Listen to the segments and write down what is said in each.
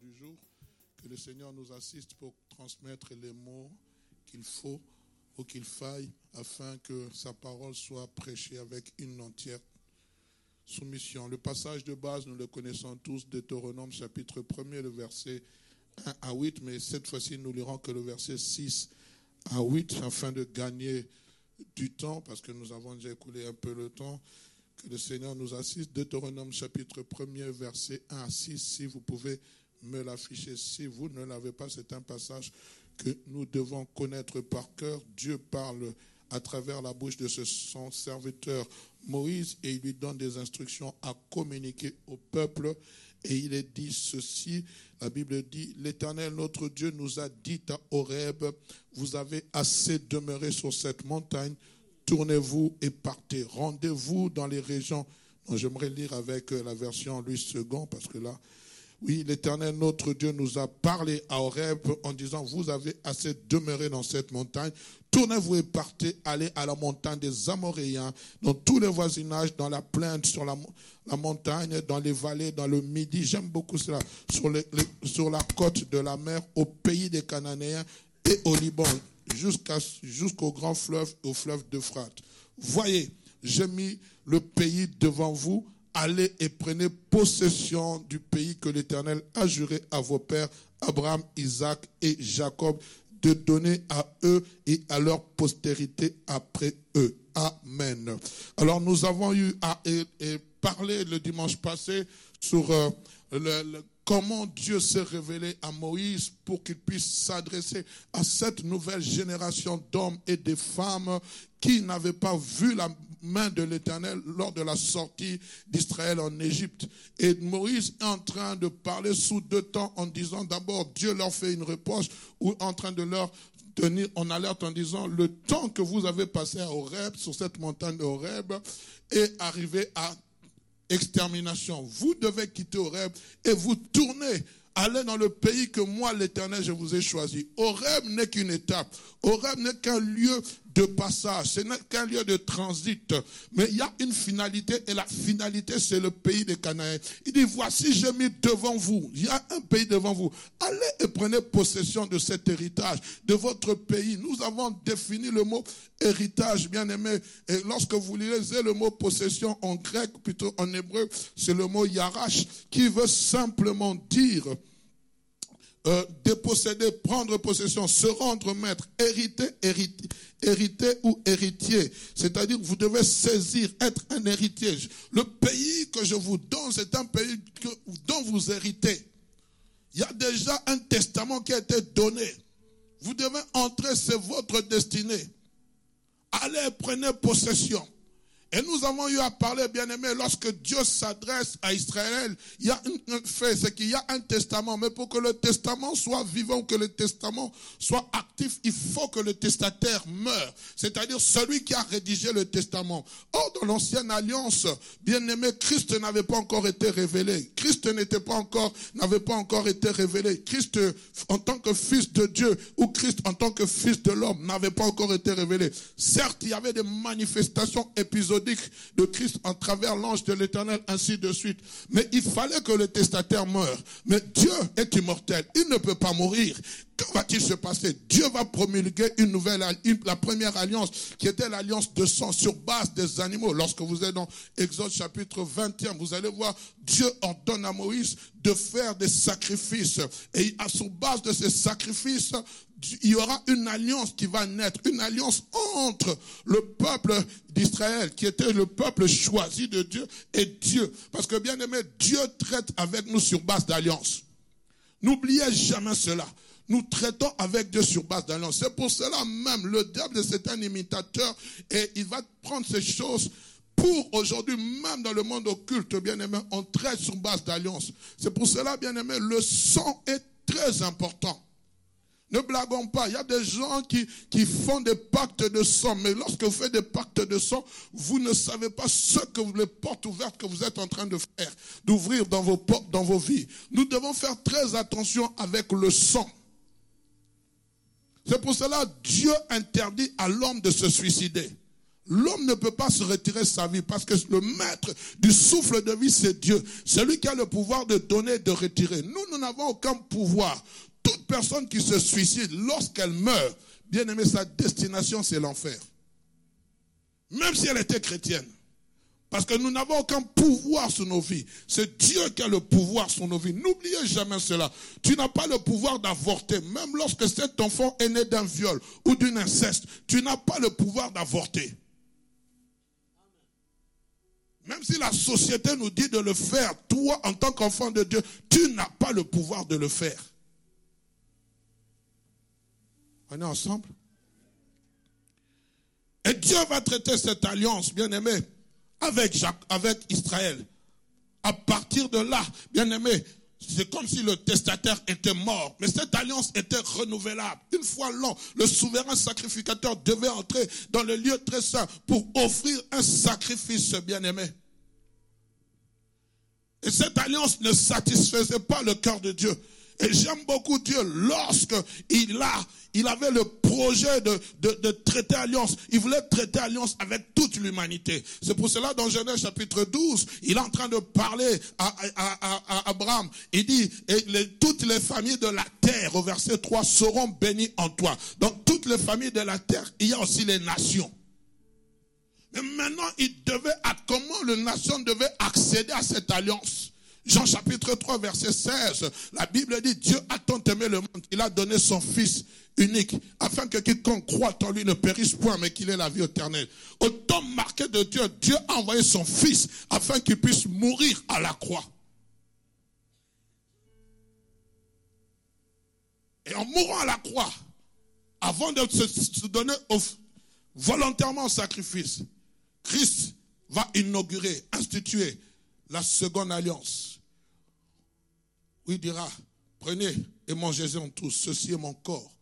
du jour. Que le Seigneur nous assiste pour transmettre les mots qu'il faut ou qu'il faille afin que sa parole soit prêchée avec une entière soumission. Le passage de base, nous le connaissons tous, Deutéronome chapitre 1er, le verset 1 à 8, mais cette fois-ci, nous lirons que le verset 6 à 8 afin de gagner du temps parce que nous avons déjà écoulé un peu le temps. Que le Seigneur nous assiste. Deutéronome chapitre 1er, verset 1 à 6, si vous pouvez me l'afficher. Si vous ne l'avez pas, c'est un passage que nous devons connaître par cœur. Dieu parle à travers la bouche de son serviteur Moïse et il lui donne des instructions à communiquer au peuple. Et il est dit ceci, la Bible dit, l'Éternel notre Dieu nous a dit à Horeb, vous avez assez demeuré sur cette montagne, tournez-vous et partez, rendez-vous dans les régions. J'aimerais lire avec la version Louis II parce que là, oui, l'Éternel, notre Dieu, nous a parlé à Horeb en disant, vous avez assez demeuré dans cette montagne. Tournez-vous et partez, allez à la montagne des Amoréens, dans tous les voisinages, dans la plainte, sur la, montagne, dans les vallées, dans le midi. J'aime beaucoup cela. Sur, la côte de la mer, au pays des Cananéens et au Liban, jusqu'au grand fleuve, au fleuve d'Euphrate. Voyez, j'ai mis le pays devant vous allez et prenez possession du pays que l'Éternel a juré à vos pères, Abraham, Isaac et Jacob, de donner à eux et à leur postérité après eux. Amen. Alors nous avons eu à parler le dimanche passé sur euh, le, comment Dieu s'est révélé à Moïse pour qu'il puisse s'adresser à cette nouvelle génération d'hommes et de femmes qui n'avaient pas vu la main de l'Éternel lors de la sortie d'Israël en Égypte? Et Moïse est en train de parler sous deux temps en disant d'abord Dieu leur fait une réponse ou en train de leur tenir en alerte en disant le temps que vous avez passé à Horeb, sur cette montagne d'Horeb, est arrivé à extermination. Vous devez quitter Horeb et vous tourner Allez dans le pays que moi, l'Éternel, je vous ai choisi. Horeb n'est qu'une étape. Horeb n'est qu'un lieu de passage, ce n'est qu'un lieu de transit. Mais il y a une finalité et la finalité, c'est le pays des Canaïens. Il dit, voici, j'ai mis devant vous, il y a un pays devant vous. Allez et prenez possession de cet héritage, de votre pays. Nous avons défini le mot héritage, bien aimé. Et lorsque vous lisez le mot possession en grec, plutôt en hébreu, c'est le mot yarash, qui veut simplement dire euh, déposséder, prendre possession, se rendre maître, hériter, hériter, hériter ou héritier. C'est-à-dire vous devez saisir, être un héritier. Le pays que je vous donne, c'est un pays dont vous héritez. Il y a déjà un testament qui a été donné. Vous devez entrer, c'est votre destinée. Allez, prenez possession. Et nous avons eu à parler, bien aimé, lorsque Dieu s'adresse à Israël, il y a un fait, c'est qu'il y a un testament. Mais pour que le testament soit vivant, que le testament soit actif, il faut que le testataire meure. C'est-à-dire celui qui a rédigé le testament. Or, dans l'ancienne alliance, bien aimé, Christ n'avait pas encore été révélé. Christ n'était pas encore, n'avait pas encore été révélé. Christ, en tant que fils de Dieu, ou Christ en tant que fils de l'homme, n'avait pas encore été révélé. Certes, il y avait des manifestations épisodiques de Christ en travers l'ange de l'éternel, ainsi de suite. Mais il fallait que le testataire meure. Mais Dieu est immortel. Il ne peut pas mourir. Que va-t-il se passer? Dieu va promulguer une nouvelle, la première alliance qui était l'alliance de sang sur base des animaux. Lorsque vous êtes dans Exode chapitre 21, vous allez voir Dieu ordonne à Moïse de faire des sacrifices. Et à sur base de ces sacrifices, il y aura une alliance qui va naître, une alliance entre le peuple d'Israël, qui était le peuple choisi de Dieu, et Dieu. Parce que bien aimé, Dieu traite avec nous sur base d'alliance. N'oubliez jamais cela. Nous traitons avec Dieu sur base d'alliance. C'est pour cela même, le diable, c'est un imitateur et il va prendre ces choses pour aujourd'hui, même dans le monde occulte, bien aimé, on traite sur base d'alliance. C'est pour cela, bien aimé, le sang est très important. Ne blaguons pas. Il y a des gens qui, font des pactes de sang. Mais lorsque vous faites des pactes de sang, vous ne savez pas ce que les portes ouvertes que vous êtes en train de faire, d'ouvrir dans vos portes, dans vos vies. Nous devons faire très attention avec le sang. C'est pour cela Dieu interdit à l'homme de se suicider. L'homme ne peut pas se retirer sa vie parce que le maître du souffle de vie, c'est Dieu. C'est lui qui a le pouvoir de donner et de retirer. Nous, nous n'avons aucun pouvoir. Toute personne qui se suicide, lorsqu'elle meurt, bien aimé, sa destination, c'est l'enfer. Même si elle était chrétienne. Parce que nous n'avons aucun pouvoir sur nos vies. C'est Dieu qui a le pouvoir sur nos vies. N'oubliez jamais cela. Tu n'as pas le pouvoir d'avorter. Même lorsque cet enfant est né d'un viol ou d'une inceste, tu n'as pas le pouvoir d'avorter. Même si la société nous dit de le faire, toi, en tant qu'enfant de Dieu, tu n'as pas le pouvoir de le faire. On est ensemble Et Dieu va traiter cette alliance, bien aimé, avec, Jacques, avec Israël. À partir de là, bien aimé, c'est comme si le testataire était mort. Mais cette alliance était renouvelable. Une fois l'an, le souverain sacrificateur devait entrer dans le lieu très saint pour offrir un sacrifice bien-aimé. Et cette alliance ne satisfaisait pas le cœur de Dieu. Et j'aime beaucoup Dieu lorsque il a, il avait le projet de, de, traiter alliance. Il voulait traiter alliance avec toute l'humanité. C'est pour cela dans Genèse chapitre 12, il est en train de parler à, à, Abraham. Il dit, et toutes les familles de la terre, au verset 3, seront bénies en toi. Dans toutes les familles de la terre, il y a aussi les nations. Mais maintenant, il devait, comment le nation devait accéder à cette alliance? Jean chapitre 3, verset 16, la Bible dit, Dieu a tant aimé le monde, il a donné son Fils unique, afin que quiconque croit en lui ne périsse point, mais qu'il ait la vie éternelle. Au temps marqué de Dieu, Dieu a envoyé son Fils, afin qu'il puisse mourir à la croix. Et en mourant à la croix, avant de se donner volontairement au sacrifice, Christ va inaugurer, instituer la seconde alliance où il dira, prenez et mangez-en tous, ceci est mon corps.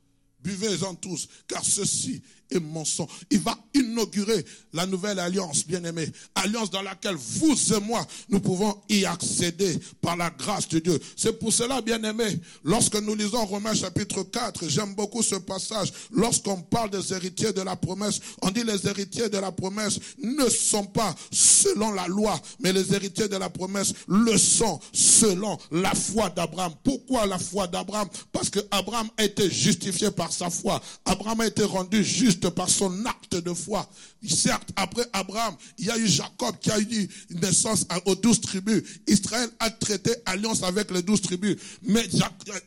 Buvez-en tous, car ceci et mon sang. Il va inaugurer la nouvelle alliance, bien-aimé. Alliance dans laquelle vous et moi, nous pouvons y accéder par la grâce de Dieu. C'est pour cela, bien-aimé, lorsque nous lisons Romains chapitre 4, j'aime beaucoup ce passage. Lorsqu'on parle des héritiers de la promesse, on dit les héritiers de la promesse ne sont pas selon la loi, mais les héritiers de la promesse le sont selon la foi d'Abraham. Pourquoi la foi d'Abraham? Parce que Abraham a été justifié par sa foi. Abraham a été rendu juste par son acte de foi. Certes, après Abraham, il y a eu Jacob qui a eu naissance aux douze tribus. Israël a traité alliance avec les douze tribus. Mais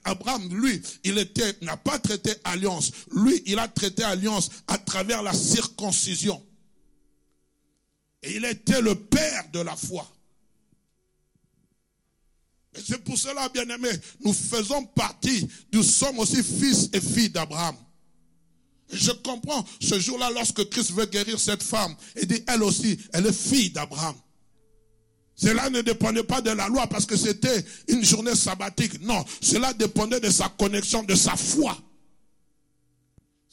Abraham, lui, il était, n'a pas traité alliance. Lui, il a traité alliance à travers la circoncision. Et il était le père de la foi. Et c'est pour cela, bien aimé, nous faisons partie, nous sommes aussi fils et filles d'Abraham. Je comprends ce jour-là lorsque Christ veut guérir cette femme et dit elle aussi, elle est fille d'Abraham. Cela ne dépendait pas de la loi parce que c'était une journée sabbatique. Non, cela dépendait de sa connexion, de sa foi.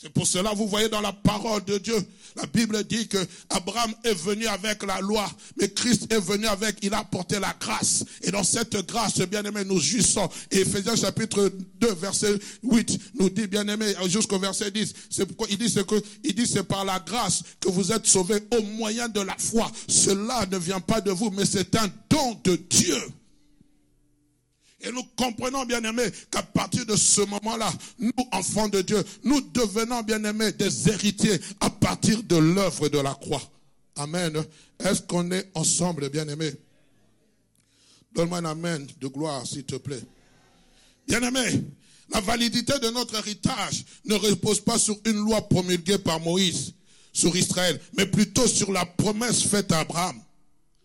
C'est pour cela, vous voyez dans la parole de Dieu, la Bible dit que Abraham est venu avec la loi, mais Christ est venu avec, il a apporté la grâce. Et dans cette grâce, bien aimé, nous jouissons. Et Ephésiens chapitre 2, verset 8, nous dit, bien aimé, jusqu'au verset 10, c'est pourquoi il dit ce que, il dit c'est par la grâce que vous êtes sauvés au moyen de la foi. Cela ne vient pas de vous, mais c'est un don de Dieu. Et nous comprenons, bien aimés, qu'à partir de ce moment-là, nous, enfants de Dieu, nous devenons, bien aimés, des héritiers à partir de l'œuvre de la croix. Amen. Est-ce qu'on est ensemble, bien aimés? Donne-moi un amen de gloire, s'il te plaît. Bien aimé, La validité de notre héritage ne repose pas sur une loi promulguée par Moïse sur Israël, mais plutôt sur la promesse faite à Abraham.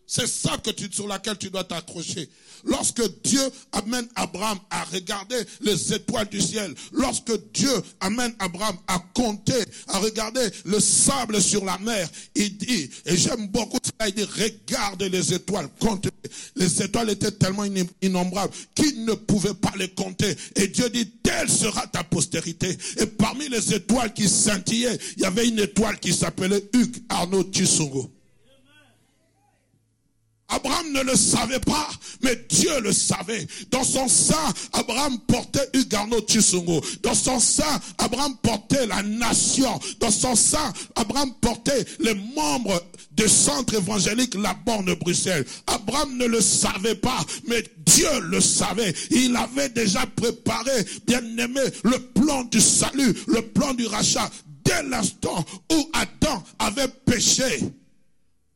C'est ça que tu, sur laquelle tu dois t'accrocher. Lorsque Dieu amène Abraham à regarder les étoiles du ciel, lorsque Dieu amène Abraham à compter, à regarder le sable sur la mer, il dit, et j'aime beaucoup ça, il dit, regarde les étoiles, compte. Les étoiles étaient tellement innombrables qu'il ne pouvait pas les compter. Et Dieu dit, telle sera ta postérité. Et parmi les étoiles qui scintillaient, il y avait une étoile qui s'appelait Hugues Arnaud Tissongo. Abraham ne le savait pas, mais Dieu le savait. Dans son sein, Abraham portait Ugarno Chisungo. Dans son sein, Abraham portait la nation. Dans son sein, Abraham portait les membres du centre évangélique La Borne Bruxelles. Abraham ne le savait pas, mais Dieu le savait. Il avait déjà préparé, bien aimé, le plan du salut, le plan du rachat, dès l'instant où Adam avait péché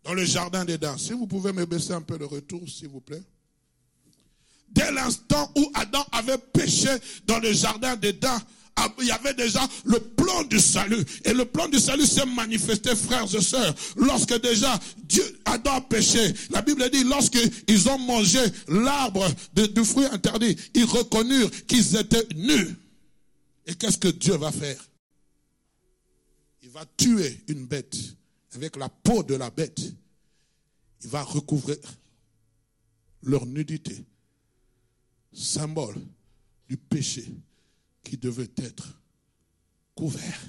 dans le jardin d'Éden. Si vous pouvez me baisser un peu le retour, s'il vous plaît. Dès l'instant où Adam avait péché dans le jardin d'Éden, il y avait déjà le plan du salut. Et le plan du salut s'est manifesté, frères et sœurs, lorsque déjà Dieu, Adam a péché. La Bible dit, lorsqu'ils ont mangé l'arbre du fruit interdit, ils reconnurent qu'ils étaient nus. Et qu'est-ce que Dieu va faire? Il va tuer une bête avec la peau de la bête, il va recouvrir leur nudité, symbole du péché qui devait être couvert.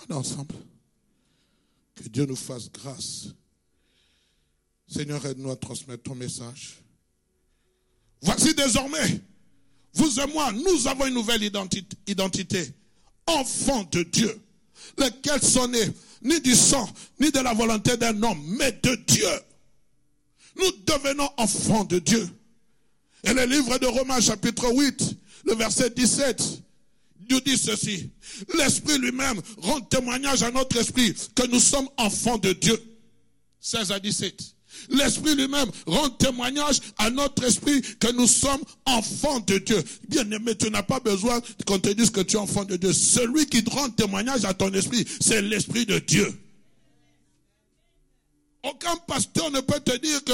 On est ensemble. Que Dieu nous fasse grâce. Seigneur, aide-nous à transmettre ton message. Voici désormais, vous et moi, nous avons une nouvelle identité, identité enfant de Dieu lesquels sont nés ni du sang, ni de la volonté d'un homme, mais de Dieu. Nous devenons enfants de Dieu. Et le livre de Romains chapitre 8, le verset 17, nous dit ceci. L'Esprit lui-même rend témoignage à notre esprit que nous sommes enfants de Dieu. 16 à 17. L'Esprit lui-même rend témoignage à notre esprit que nous sommes enfants de Dieu. Bien aimé, tu n'as pas besoin qu'on te dise que tu es enfant de Dieu. Celui qui rend témoignage à ton esprit, c'est l'Esprit de Dieu. Aucun pasteur ne peut te dire que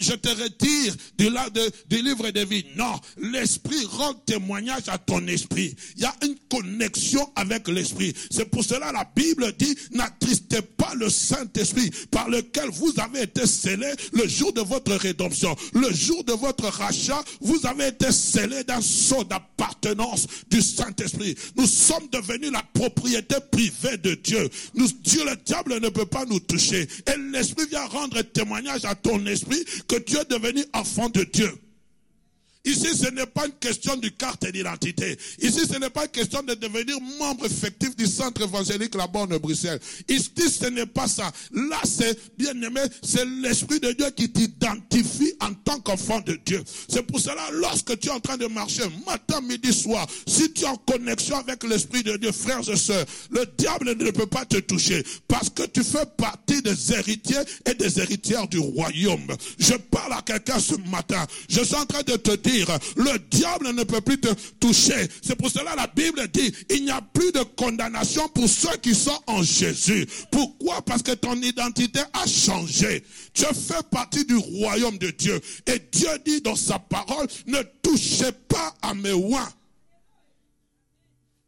je te retire du, livre de vie. Non, l'esprit rend témoignage à ton esprit. Il y a une connexion avec l'esprit. C'est pour cela la Bible dit, n'attristez pas le Saint-Esprit par lequel vous avez été scellés le jour de votre rédemption. Le jour de votre rachat, vous avez été scellés d'un sceau d'appartenance du Saint-Esprit. Nous sommes devenus la propriété privée de Dieu. Nous, Dieu, le diable ne peut pas nous toucher. Vient rendre témoignage à ton esprit que tu es devenu enfant de Dieu. Ici, ce n'est pas une question du carte d'identité. Ici, ce n'est pas une question de devenir membre effectif du centre évangélique La Borne Bruxelles. Ici, ce n'est pas ça. Là, c'est, bien aimé, c'est l'Esprit de Dieu qui t'identifie en tant qu'enfant de Dieu. C'est pour cela, lorsque tu es en train de marcher, matin, midi, soir, si tu es en connexion avec l'Esprit de Dieu, frères et sœurs, le diable ne peut pas te toucher parce que tu fais partie des héritiers et des héritières du royaume. Je parle à quelqu'un ce matin. Je suis en train de te dire le diable ne peut plus te toucher. C'est pour cela la Bible dit, il n'y a plus de condamnation pour ceux qui sont en Jésus. Pourquoi? Parce que ton identité a changé. Tu fais partie du royaume de Dieu. Et Dieu dit dans sa parole, ne touchez pas à mes oins.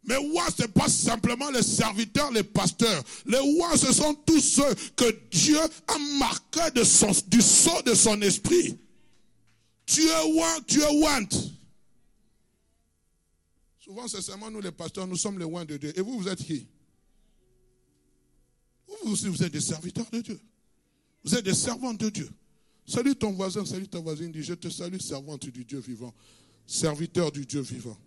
Mais ouins, ce n'est pas simplement les serviteurs, les pasteurs. Les ouins, ce sont tous ceux que Dieu a marqués du sceau de son esprit. Tu es want, tu es want. Souvent, c'est seulement nous les pasteurs, nous sommes les oins de Dieu. Et vous, vous êtes qui? Vous aussi, vous êtes des serviteurs de Dieu. Vous êtes des servantes de Dieu. Salut ton voisin, salut ta voisine, dit, je te salue, servante du Dieu vivant, serviteur du Dieu vivant.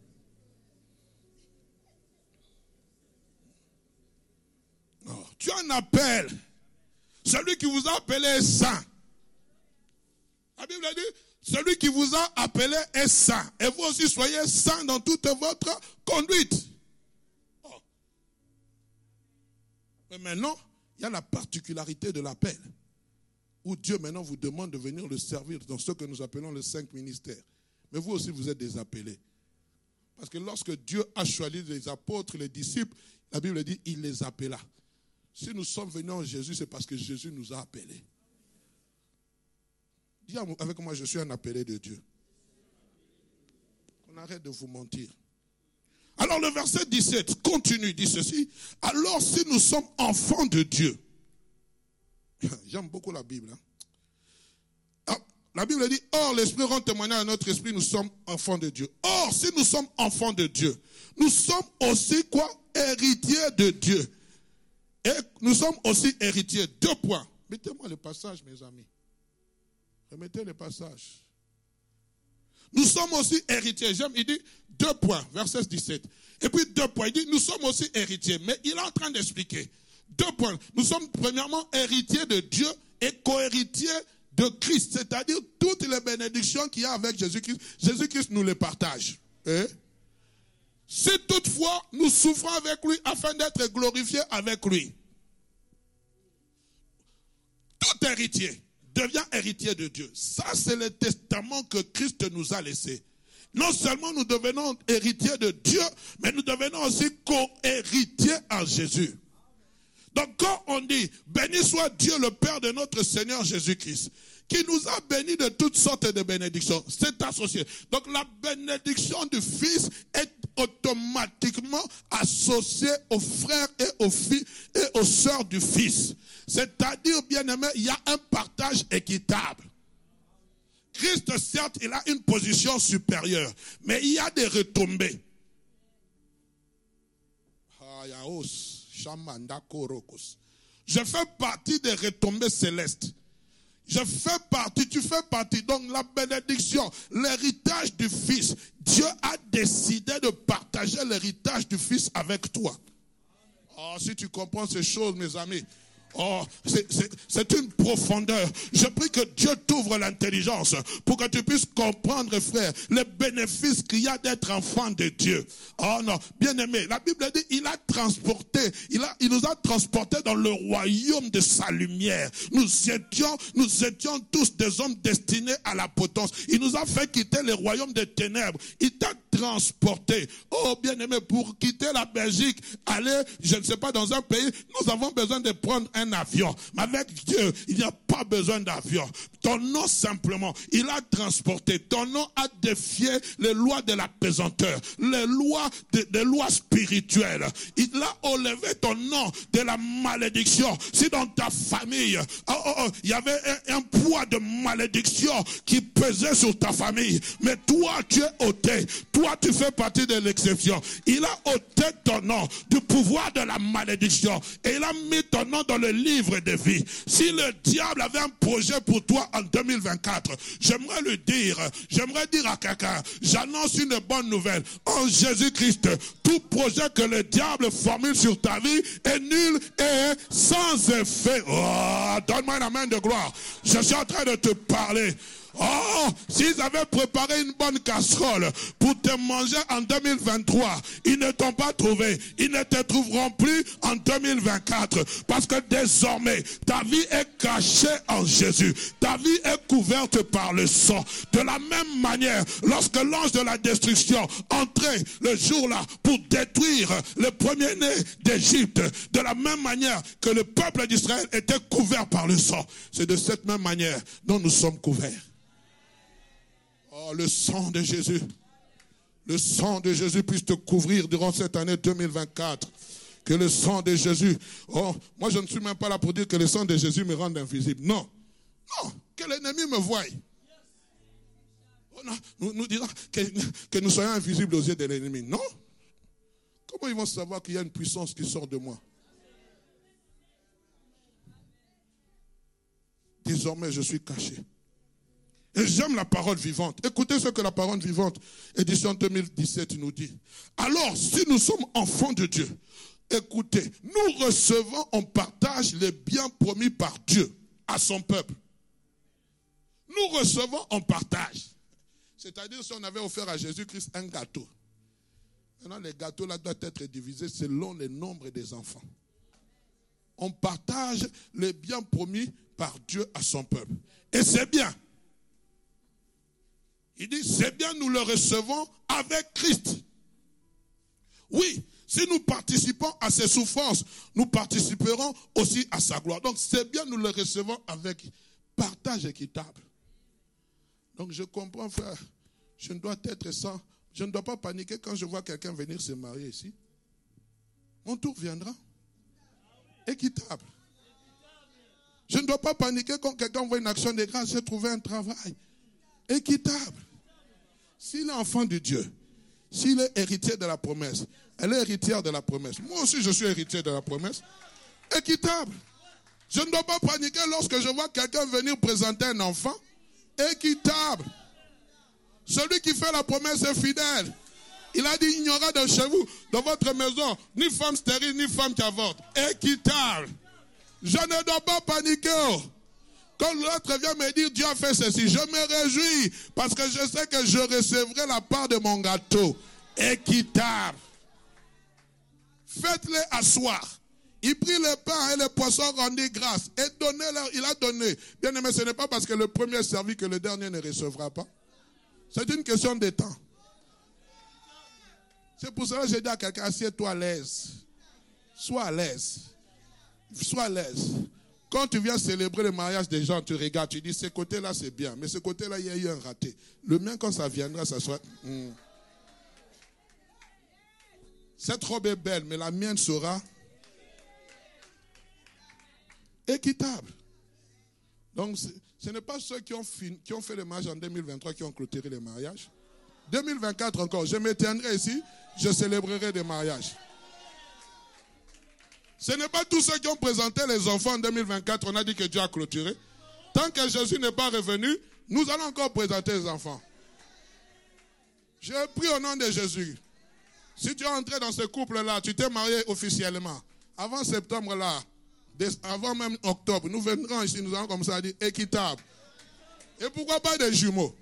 Oh, tu en appelles. Celui qui vous a appelé est saint. La Bible dit, celui qui vous a appelé est saint. Et vous aussi soyez saint dans toute votre conduite. Oh. Mais maintenant, il y a la particularité de l'appel. Où Dieu maintenant vous demande de venir le servir dans ce que nous appelons les cinq ministères. Mais vous aussi, vous êtes des appelés. Parce que lorsque Dieu a choisi les apôtres, les disciples, la Bible dit, il les appela. Si nous sommes venus en Jésus, c'est parce que Jésus nous a appelés. Dis avec moi, je suis un appelé de Dieu. On arrête de vous mentir. Alors le verset 17 continue, dit ceci. Alors si nous sommes enfants de Dieu, j'aime beaucoup la Bible. Hein. Ah, la Bible dit, or l'Esprit rend témoignage à notre esprit, nous sommes enfants de Dieu. Or, si nous sommes enfants de Dieu, nous sommes aussi quoi? Héritiers de Dieu. Et nous sommes aussi héritiers. Deux points. Mettez-moi le passage, mes amis. Remettez le passage. Nous sommes aussi héritiers. J'aime, il dit deux points, verset 17. Et puis deux points, il dit nous sommes aussi héritiers. Mais il est en train d'expliquer. Deux points. Nous sommes premièrement héritiers de Dieu et co-héritiers de Christ. C'est-à-dire toutes les bénédictions qu'il y a avec Jésus-Christ. Jésus-Christ nous les partage. Eh? Si toutefois nous souffrons avec lui afin d'être glorifiés avec lui. Tout héritier devient héritier de Dieu. Ça, c'est le testament que Christ nous a laissé. Non seulement nous devenons héritiers de Dieu, mais nous devenons aussi co-héritiers en Jésus. Donc quand on dit, béni soit Dieu le Père de notre Seigneur Jésus-Christ, qui nous a bénis de toutes sortes de bénédictions, c'est associé. Donc la bénédiction du Fils est automatiquement associée aux frères et aux filles et aux sœurs du Fils. C'est-à-dire, bien aimé, il y a un partage équitable. Christ, certes, il a une position supérieure, mais il y a des retombées. Je fais partie des retombées célestes. Je fais partie, tu fais partie. Donc la bénédiction, l'héritage du Fils. Dieu a décidé de partager l'héritage du Fils avec toi. Oh, si tu comprends ces choses, mes amis, Oh, c'est une profondeur. Je prie que Dieu t'ouvre l'intelligence pour que tu puisses comprendre, frère, les bénéfices qu'il y a d'être enfant de Dieu. Oh non, bien aimé, la Bible dit, il a transporté, il, il nous a transporté dans le royaume de sa lumière. Nous étions, nous étions tous des hommes destinés à la potence. Il nous a fait quitter le royaume des ténèbres. Il t'a transporté. Oh, bien aimé, pour quitter la Belgique, aller, je ne sais pas, dans un pays, nous avons besoin de prendre un avion. Mais avec Dieu, il n'y a pas besoin d'avion. Ton nom simplement, il a transporté. Ton nom a défié les lois de la pesanteur, les lois des lois spirituelles. Il a enlevé ton nom de la malédiction. Si dans ta famille, oh, oh, oh, il y avait un, poids de malédiction qui pesait sur ta famille, mais toi tu es ôté. Toi tu fais partie de l'exception. Il a ôté ton nom du pouvoir de la malédiction et il a mis ton nom dans le livre de vie. Si le diable avait un projet pour toi en 2024, j'aimerais le dire, j'aimerais dire à quelqu'un, j'annonce une bonne nouvelle. En Jésus-Christ, tout projet que le diable formule sur ta vie est nul et sans effet. Oh, donne-moi la main de gloire. Je suis en train de te parler. Oh, s'ils avaient préparé une bonne casserole pour te manger en 2023, ils ne t'ont pas trouvé. Ils ne te trouveront plus en 2024. Parce que désormais, ta vie est cachée en Jésus. Ta vie est couverte par le sang. De la même manière, lorsque l'ange de la destruction entrait le jour-là pour détruire le premier-né d'Égypte, de la même manière que le peuple d'Israël était couvert par le sang, c'est de cette même manière dont nous sommes couverts. Oh, le sang de Jésus. Le sang de Jésus puisse te couvrir durant cette année 2024. Que le sang de Jésus. Oh, moi je ne suis même pas là pour dire que le sang de Jésus me rende invisible. Non. Non. Que l'ennemi me voie. Oh, nous, nous que nous soyons invisibles aux yeux de l'ennemi. Non. Comment ils vont savoir qu'il y a une puissance qui sort de moi? Désormais, je suis caché. Et j'aime la parole vivante. Écoutez ce que la parole vivante, édition 2017, nous dit. Alors, si nous sommes enfants de Dieu, écoutez, nous recevons en partage les biens promis par Dieu à son peuple. Nous recevons en partage. C'est-à-dire si on avait offert à Jésus-Christ un gâteau. Maintenant, les gâteaux là doivent être divisés selon le nombre des enfants. On partage les biens promis par Dieu à son peuple. Et c'est bien. Il dit, c'est bien, nous le recevons avec Christ. Oui, si nous participons à ses souffrances, nous participerons aussi à sa gloire. Donc c'est bien, nous le recevons avec partage équitable. Donc je comprends, frère, je ne dois être sans, je ne dois pas paniquer quand je vois quelqu'un venir se marier ici. Mon tour viendra. Équitable. Je ne dois pas paniquer quand quelqu'un voit une action de grâce, j'ai trouvé un travail. Équitable. S'il est enfant de Dieu, s'il est héritier de la promesse, elle est héritière de la promesse. Moi aussi, je suis héritier de la promesse. Équitable. Je ne dois pas paniquer lorsque je vois quelqu'un venir présenter un enfant. Équitable. Celui qui fait la promesse est fidèle. Il a dit, il n'y aura de chez vous, dans votre maison, ni femme stérile, ni femme qui avorte. Équitable. Je ne dois pas paniquer. Quand l'autre vient me dire, Dieu a fait ceci, je me réjouis parce que je sais que je recevrai la part de mon gâteau. Équitable. Faites-les asseoir. Il prit le pain et les poissons rendit grâce et donnez-leur. Il a donné. Bien aimé, ce n'est pas parce que le premier servi que le dernier ne recevra pas. C'est une question de temps. C'est pour cela que j'ai dit à quelqu'un, assieds-toi à l'aise. Sois à l'aise. Sois à l'aise. Quand tu viens célébrer le mariage des gens, tu regardes, tu dis, ce côté-là, c'est bien. Mais ce côté-là, il y a eu un raté. Le mien, quand ça viendra, ça sera... Hmm. Cette robe est belle, mais la mienne sera équitable. Donc, ce n'est pas ceux qui ont, qui ont fait le mariage en 2023 qui ont clôturé le mariage. 2024 encore, je m'éteindrai ici, je célébrerai des mariages. Ce n'est pas tous ceux qui ont présenté les enfants en 2024, on a dit que Dieu a clôturé. Tant que Jésus n'est pas revenu, nous allons encore présenter les enfants. Je prie au nom de Jésus. Si tu es entré dans ce couple-là, tu t'es marié officiellement. Avant septembre là, avant même octobre, nous viendrons ici, nous allons comme ça dire équitable. Et pourquoi pas des jumeaux?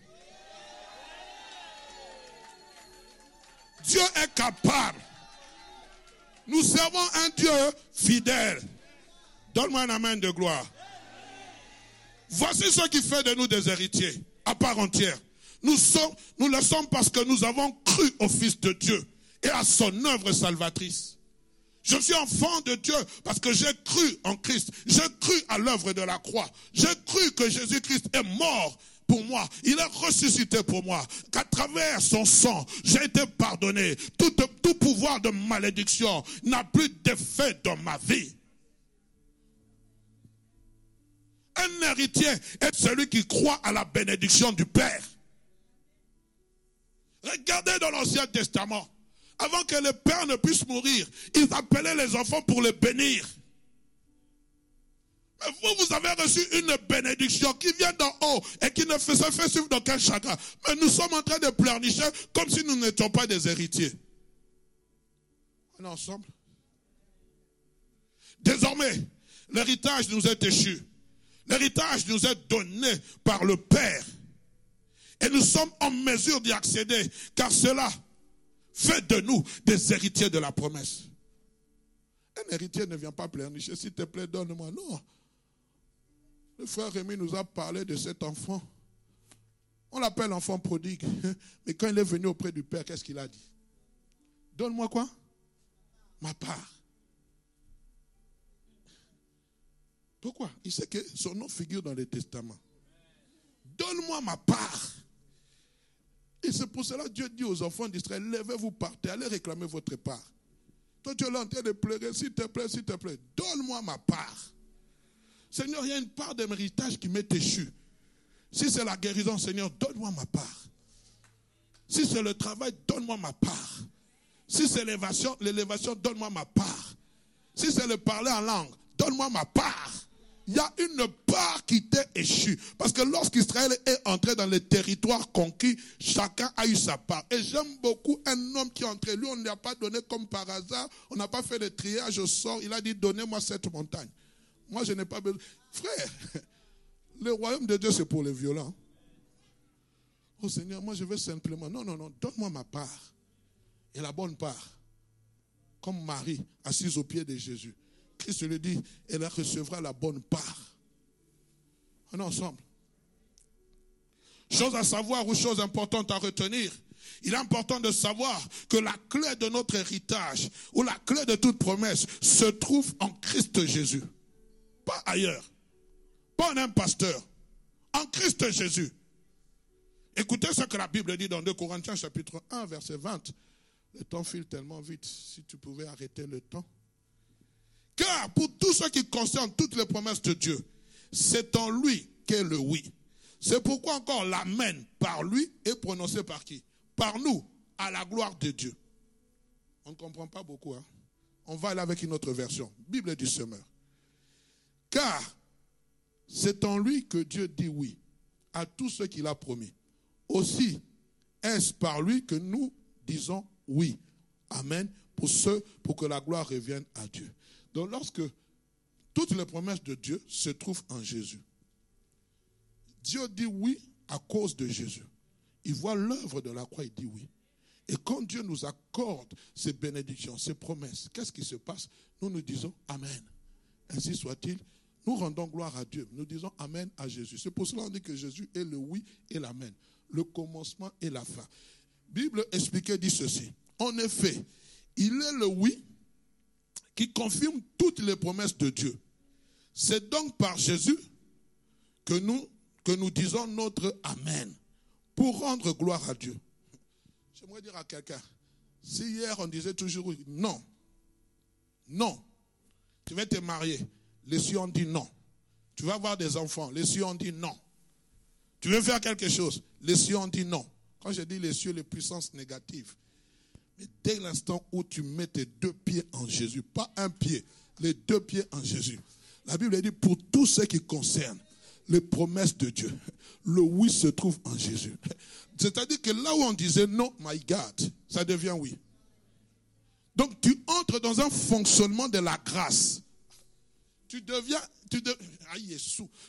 Dieu est capable. Nous servons un Dieu fidèle. Donne-moi un amen de gloire. Voici ce qui fait de nous des héritiers à part entière. Nous, nous le sommes parce que nous avons cru au Fils de Dieu et à son œuvre salvatrice. Je suis enfant de Dieu parce que j'ai cru en Christ. J'ai cru à l'œuvre de la croix. J'ai cru que Jésus-Christ est mort pour moi. Il est ressuscité pour moi. Qu'à travers son sang, j'ai été pardonné. Tout, pouvoir de malédiction n'a plus d'effet dans ma vie. Un héritier est celui qui croit à la bénédiction du Père. Regardez dans l'Ancien Testament. Avant que le père ne puisse mourir, ils appelaient les enfants pour les bénir. Vous, vous avez reçu une bénédiction qui vient d'en haut et qui ne se fait suivre d'aucun chagrin. Mais nous sommes en train de pleurnicher comme si nous n'étions pas des héritiers. On est ensemble. Désormais, l'héritage nous est échu. L'héritage nous est donné par le Père. Et nous sommes en mesure d'y accéder, car cela fait de nous des héritiers de la promesse. Un héritier ne vient pas pleurnicher, s'il te plaît, donne-moi. Non. Le frère Rémi nous a parlé de cet enfant. On l'appelle enfant prodigue. Mais quand il est venu auprès du Père, qu'est-ce qu'il a dit? Donne-moi quoi? Ma part. Pourquoi? Il sait que son nom figure dans les testaments. Donne-moi ma part. Et c'est pour cela que Dieu dit aux enfants d'Israël, levez-vous, partez, allez réclamer votre part. Toi, tu es là en train de pleurer, s'il te plaît, s'il te plaît, donne-moi ma part. Seigneur, il y a une part de méritage qui m'est échue. Si c'est la guérison, Seigneur, donne-moi ma part. Si c'est le travail, donne-moi ma part. Si c'est l'élévation, donne-moi ma part. Si c'est le parler en langue, donne-moi ma part il y a une part qui t'est échue. Parce que lorsqu'Israël est entré dans les territoires conquis, chacun a eu sa part. Et j'aime beaucoup un homme qui est entré. Lui, on ne lui a pas donné comme par hasard. On n'a pas fait le triage au sort. Il a dit, donnez-moi cette montagne. Moi, je n'ai pas besoin. Frère, le royaume de Dieu, c'est pour les violents. Oh Seigneur, moi, je veux simplement. Non, non, non, donne-moi ma part. Et la bonne part. Comme Marie, assise au pied de Jésus. Christ le dit, elle recevra la bonne part. On est ensemble. Chose à savoir ou chose importante à retenir. Il est important de savoir que la clé de notre héritage ou la clé de toute promesse se trouve en Christ Jésus. Pas ailleurs. Pas en un pasteur. En Christ Jésus. Écoutez ce que la Bible dit dans 2 Corinthiens chapitre 1 verset 20. Le temps file tellement vite. Si tu pouvais arrêter le temps. Car pour tout ce qui concerne toutes les promesses de Dieu, c'est en lui qu'est le oui. C'est pourquoi encore l'amen par lui est prononcé par qui? Par nous, à la gloire de Dieu. On ne comprend pas beaucoup. Hein? On va aller avec une autre version. Bible du semeur. Car c'est en lui que Dieu dit oui à tout ce qu'il a promis. Aussi, est-ce par lui que nous disons oui? Amen. Pour que la gloire revienne à Dieu. Donc lorsque toutes les promesses de Dieu se trouvent en Jésus, Dieu dit oui à cause de Jésus. Il voit l'œuvre de la croix, il dit oui. Et quand Dieu nous accorde ces bénédictions, ces promesses, qu'est-ce qui se passe? Nous nous disons Amen. Ainsi soit-il. Nous rendons gloire à Dieu. Nous disons Amen à Jésus. C'est pour cela qu'on dit que Jésus est le oui et l'Amen. Le commencement et la fin. Bible expliquée dit ceci. En effet, il est le oui qui confirme toutes les promesses de Dieu. C'est donc par Jésus que nous, disons notre Amen pour rendre gloire à Dieu. J'aimerais dire à quelqu'un, si hier on disait toujours non, non, tu vas te marier, les cieux ont dit non. Tu vas avoir des enfants, les cieux ont dit non. Tu veux faire quelque chose, les cieux ont dit non. Quand je dis les cieux, les puissances négatives, mais dès l'instant où tu mets tes deux pieds en Jésus, pas un pied, les deux pieds en Jésus, la Bible dit pour tout ce qui concerne les promesses de Dieu, le oui se trouve en Jésus. C'est-à-dire que là où on disait non, my God, ça devient oui. Donc tu entres dans un fonctionnement de la grâce. Tu deviens tu de...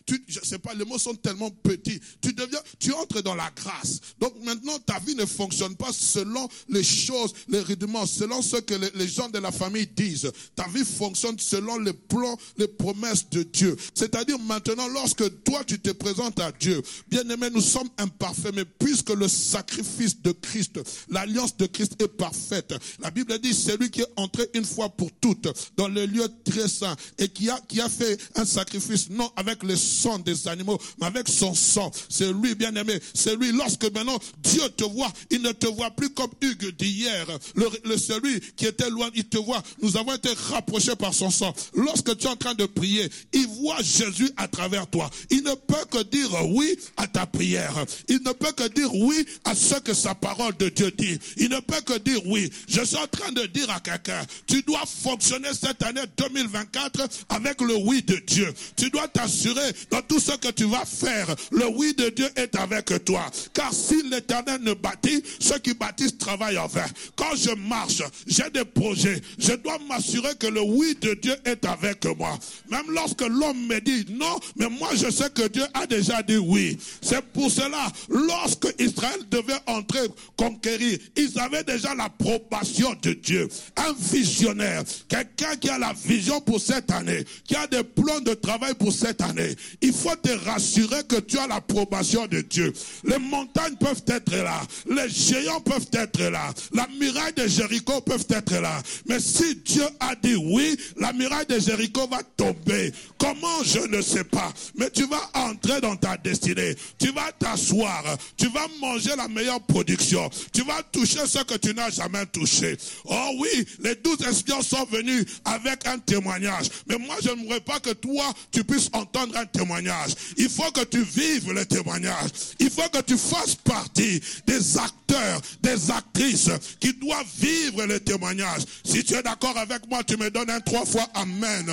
Tu, je sais pas, les mots sont tellement petits. Tu deviens, tu entres dans la grâce. Donc maintenant, ta vie ne fonctionne pas selon les choses, les rudiments, selon ce que les, gens de la famille disent. Ta vie fonctionne selon les plans, les promesses de Dieu. C'est-à-dire maintenant, lorsque toi tu te présentes à Dieu, bien aimé, nous sommes imparfaits, mais puisque le sacrifice de Christ, l'alliance de Christ est parfaite, la Bible dit, c'est lui qui est entré une fois pour toutes dans le lieu très saint et qui a, qui a fait un sacrifice, non avec le sang des animaux, mais avec son sang. C'est lui, bien aimé. C'est lui. Lorsque maintenant Dieu te voit, il ne te voit plus comme Hugues d'hier. Le, celui qui était loin, il te voit. Nous avons été rapprochés par son sang. Lorsque tu es en train de prier, il voit Jésus à travers toi. Il ne peut que dire oui à ta prière. Il ne peut que dire oui à ce que sa parole de Dieu dit. Il ne peut que dire oui. Je suis en train de dire à quelqu'un, tu dois fonctionner cette année 2024 avec le oui de Dieu. Tu dois t'assurer dans tout ce que tu vas faire, le oui de Dieu est avec toi. Car si l'éternel ne bâtit, ceux qui bâtissent travaillent en vain. Quand je marche, j'ai des projets. Je dois m'assurer que le oui de Dieu est avec moi. Même lorsque l'homme me dit non, mais moi je sais que Dieu a déjà dit oui. C'est pour cela, lorsque Israël devait entrer conquérir, ils avaient déjà l'approbation de Dieu. Un visionnaire, quelqu'un qui a la vision pour cette année, qui a des plans de travail pour cette année, il faut te rassurer que tu as l'approbation de Dieu. Les montagnes peuvent être là, les géants peuvent être là, la muraille de Jéricho peuvent être là. Mais si Dieu a dit oui, la muraille de Jéricho va tomber. Comment je ne sais pas. Mais tu vas entrer dans ta destinée. Tu vas t'asseoir. Tu vas manger la meilleure production. Tu vas toucher ce que tu n'as jamais touché. Oh oui, les douze espions sont venus avec un témoignage. Mais moi, je n'aimerais pas que toi, tu puisses entendre un témoignage. Il faut que tu vives le témoignage. Il faut que tu fasses partie des acteurs, des actrices qui doivent vivre le témoignage. Si tu es d'accord avec moi, tu me donnes un trois fois Amen.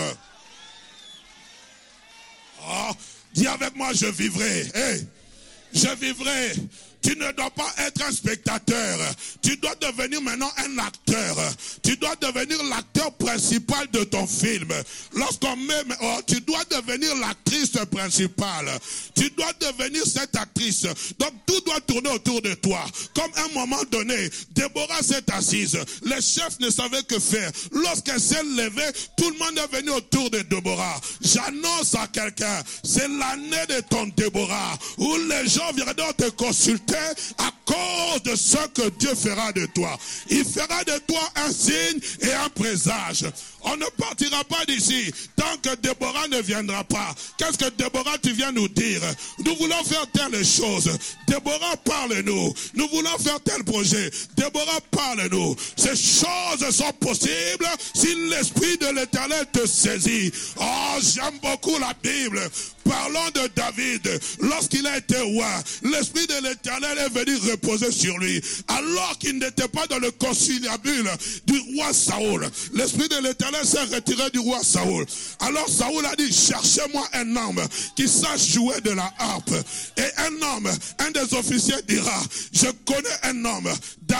Oh, dis avec moi, je vivrai. je vivrai Tu ne dois pas être un spectateur. Tu dois devenir maintenant un acteur. Tu dois devenir l'acteur principal de ton film. Lorsqu'on met, oh, tu dois devenir l'actrice principale. Tu dois devenir cette actrice. Donc tout doit tourner autour de toi. Comme à un moment donné, Déborah s'est assise. Les chefs ne savaient que faire. Lorsqu'elle s'est levée, tout le monde est venu autour de Déborah. J'annonce à quelqu'un, c'est l'année de ton Déborah, où les gens viendront te consulter à cause de ce que Dieu fera de toi. Il fera de toi un signe et un présage. On ne partira pas d'ici tant que Déborah ne viendra pas. Qu'est-ce que Déborah tu viens nous dire? Nous voulons faire telle chose. Déborah parle-nous. Nous voulons faire tel projet. Déborah parle-nous. Ces choses sont possibles si l'esprit de l'éternel te saisit. Oh, j'aime beaucoup la Bible. Parlons de David. Lorsqu'il a été roi, l'esprit de l'éternel est venu reposer sur lui. Alors qu'il n'était pas dans le conciliabule du roi Saoul. L'esprit de l'éternel s'est retiré du roi Saoul. Alors Saoul a dit, cherchez-moi un homme qui sache jouer de la harpe. Et un homme, un des officiers dira, je connais un homme,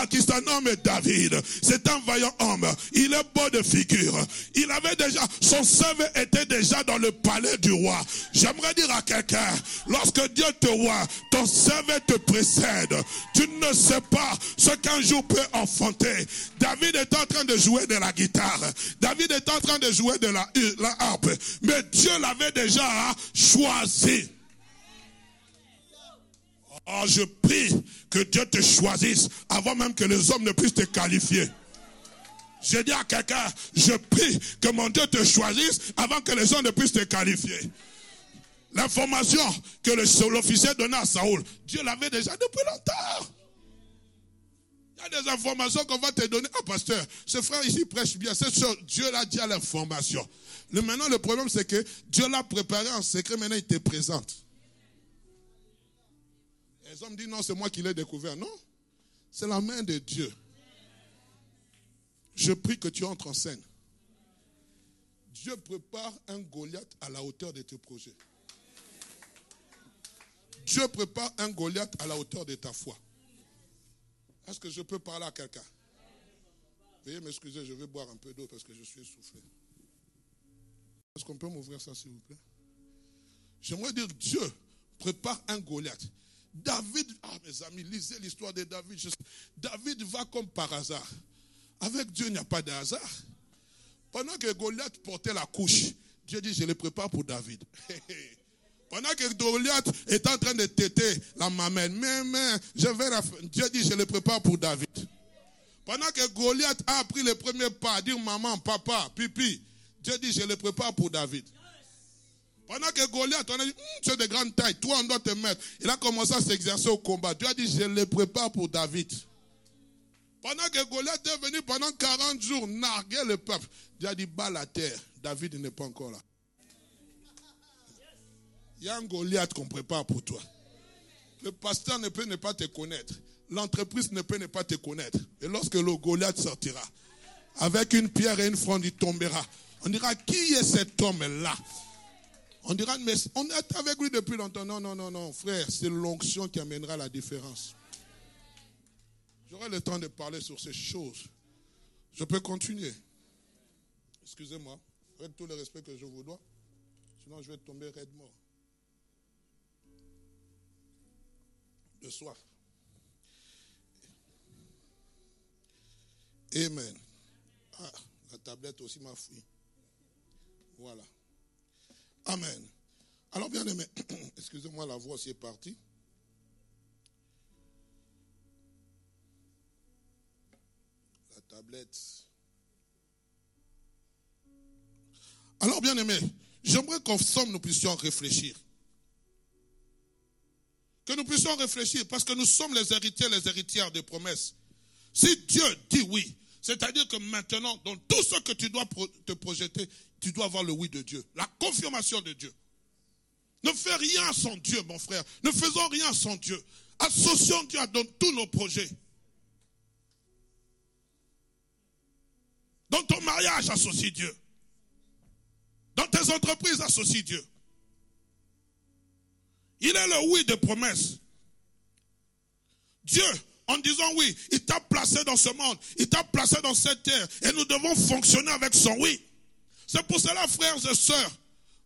qui un homme David. C'est un vaillant homme. Il est beau de figure. Il avait déjà, son CV était déjà dans le palais du roi. J'aimerais dire à quelqu'un, lorsque Dieu te voit, ton CV te précède. Tu ne sais pas ce qu'un jour peut enfanter. David est en train de jouer de la guitare. David est en train de jouer de la, harpe. Mais Dieu l'avait déjà choisi. Oh, je prie que Dieu te choisisse avant même que les hommes ne puissent te qualifier. Je dis à quelqu'un, je prie que mon Dieu te choisisse avant que les hommes ne puissent te qualifier. L'information que l'officier donnait à Saoul, Dieu l'avait déjà depuis longtemps. Des informations qu'on va te donner. Ah, pasteur, ce frère ici prêche bien. C'est sûr, Dieu l'a dit à l'information. Maintenant, le problème, c'est que Dieu l'a préparé en secret. Maintenant, il te présente. Les hommes disent non, c'est moi qui l'ai découvert. Non, c'est la main de Dieu. Je prie que tu entres en scène. Dieu prépare un Goliath à la hauteur de tes projets. Dieu prépare un Goliath à la hauteur de ta foi. Est-ce que je peux parler à quelqu'un? Veuillez m'excuser, je vais boire un peu d'eau parce que je suis essoufflé. Est-ce qu'on peut m'ouvrir ça, s'il vous plaît? J'aimerais dire, Dieu prépare un Goliath. David, ah mes amis, lisez l'histoire de David. David va comme par hasard. Avec Dieu, il n'y a pas de hasard. Pendant que Goliath portait la couche, Dieu dit, je le prépare pour David. Pendant que Goliath est en train de téter la mamelle, mais, je vais Dieu dit, je le prépare pour David. Pendant que Goliath a pris le premier pas, dire maman, papa, pipi, Dieu dit, je le prépare pour David. Pendant que Goliath, on a dit, hum, tu es de grande taille, toi on doit te mettre. Il a commencé à s'exercer au combat. Dieu a dit, je le prépare pour David. Pendant que Goliath est venu pendant 40 jours narguer le peuple, Dieu a dit, bas la terre. David n'est pas encore là. Il y a un Goliath qu'on prépare pour toi. Le pasteur ne peut ne pas te connaître. L'entreprise ne peut ne pas te connaître. Et lorsque le Goliath sortira, avec une pierre et une fronde, il tombera. On dira, qui est cet homme-là? On dira, mais on est avec lui depuis longtemps. Non, non, non, non, frère, c'est l'onction qui amènera la différence. J'aurai le temps de parler sur ces choses. Je peux continuer. Excusez-moi, avec tout le respect que je vous dois. Sinon, je vais tomber raide mort. De soif. Amen. Ah, la tablette aussi m'a fouillé. Voilà. Amen. Alors, bien aimé, excusez-moi, la voix est partie. La tablette. Alors, bien aimé, j'aimerais qu'ensemble nous puissions réfléchir. Que nous puissions réfléchir parce que nous sommes les héritiers, les héritières des promesses. Si Dieu dit oui, c'est-à-dire que maintenant, dans tout ce que tu dois te projeter, tu dois avoir le oui de Dieu, la confirmation de Dieu. Ne fais rien sans Dieu, mon frère. Ne faisons rien sans Dieu. Associons Dieu dans tous nos projets. Dans ton mariage, associe Dieu. Dans tes entreprises, associe Dieu. Il est le oui de promesse. Dieu, en disant oui, il t'a placé dans ce monde, il t'a placé dans cette terre, et nous devons fonctionner avec son oui. C'est pour cela, frères et sœurs,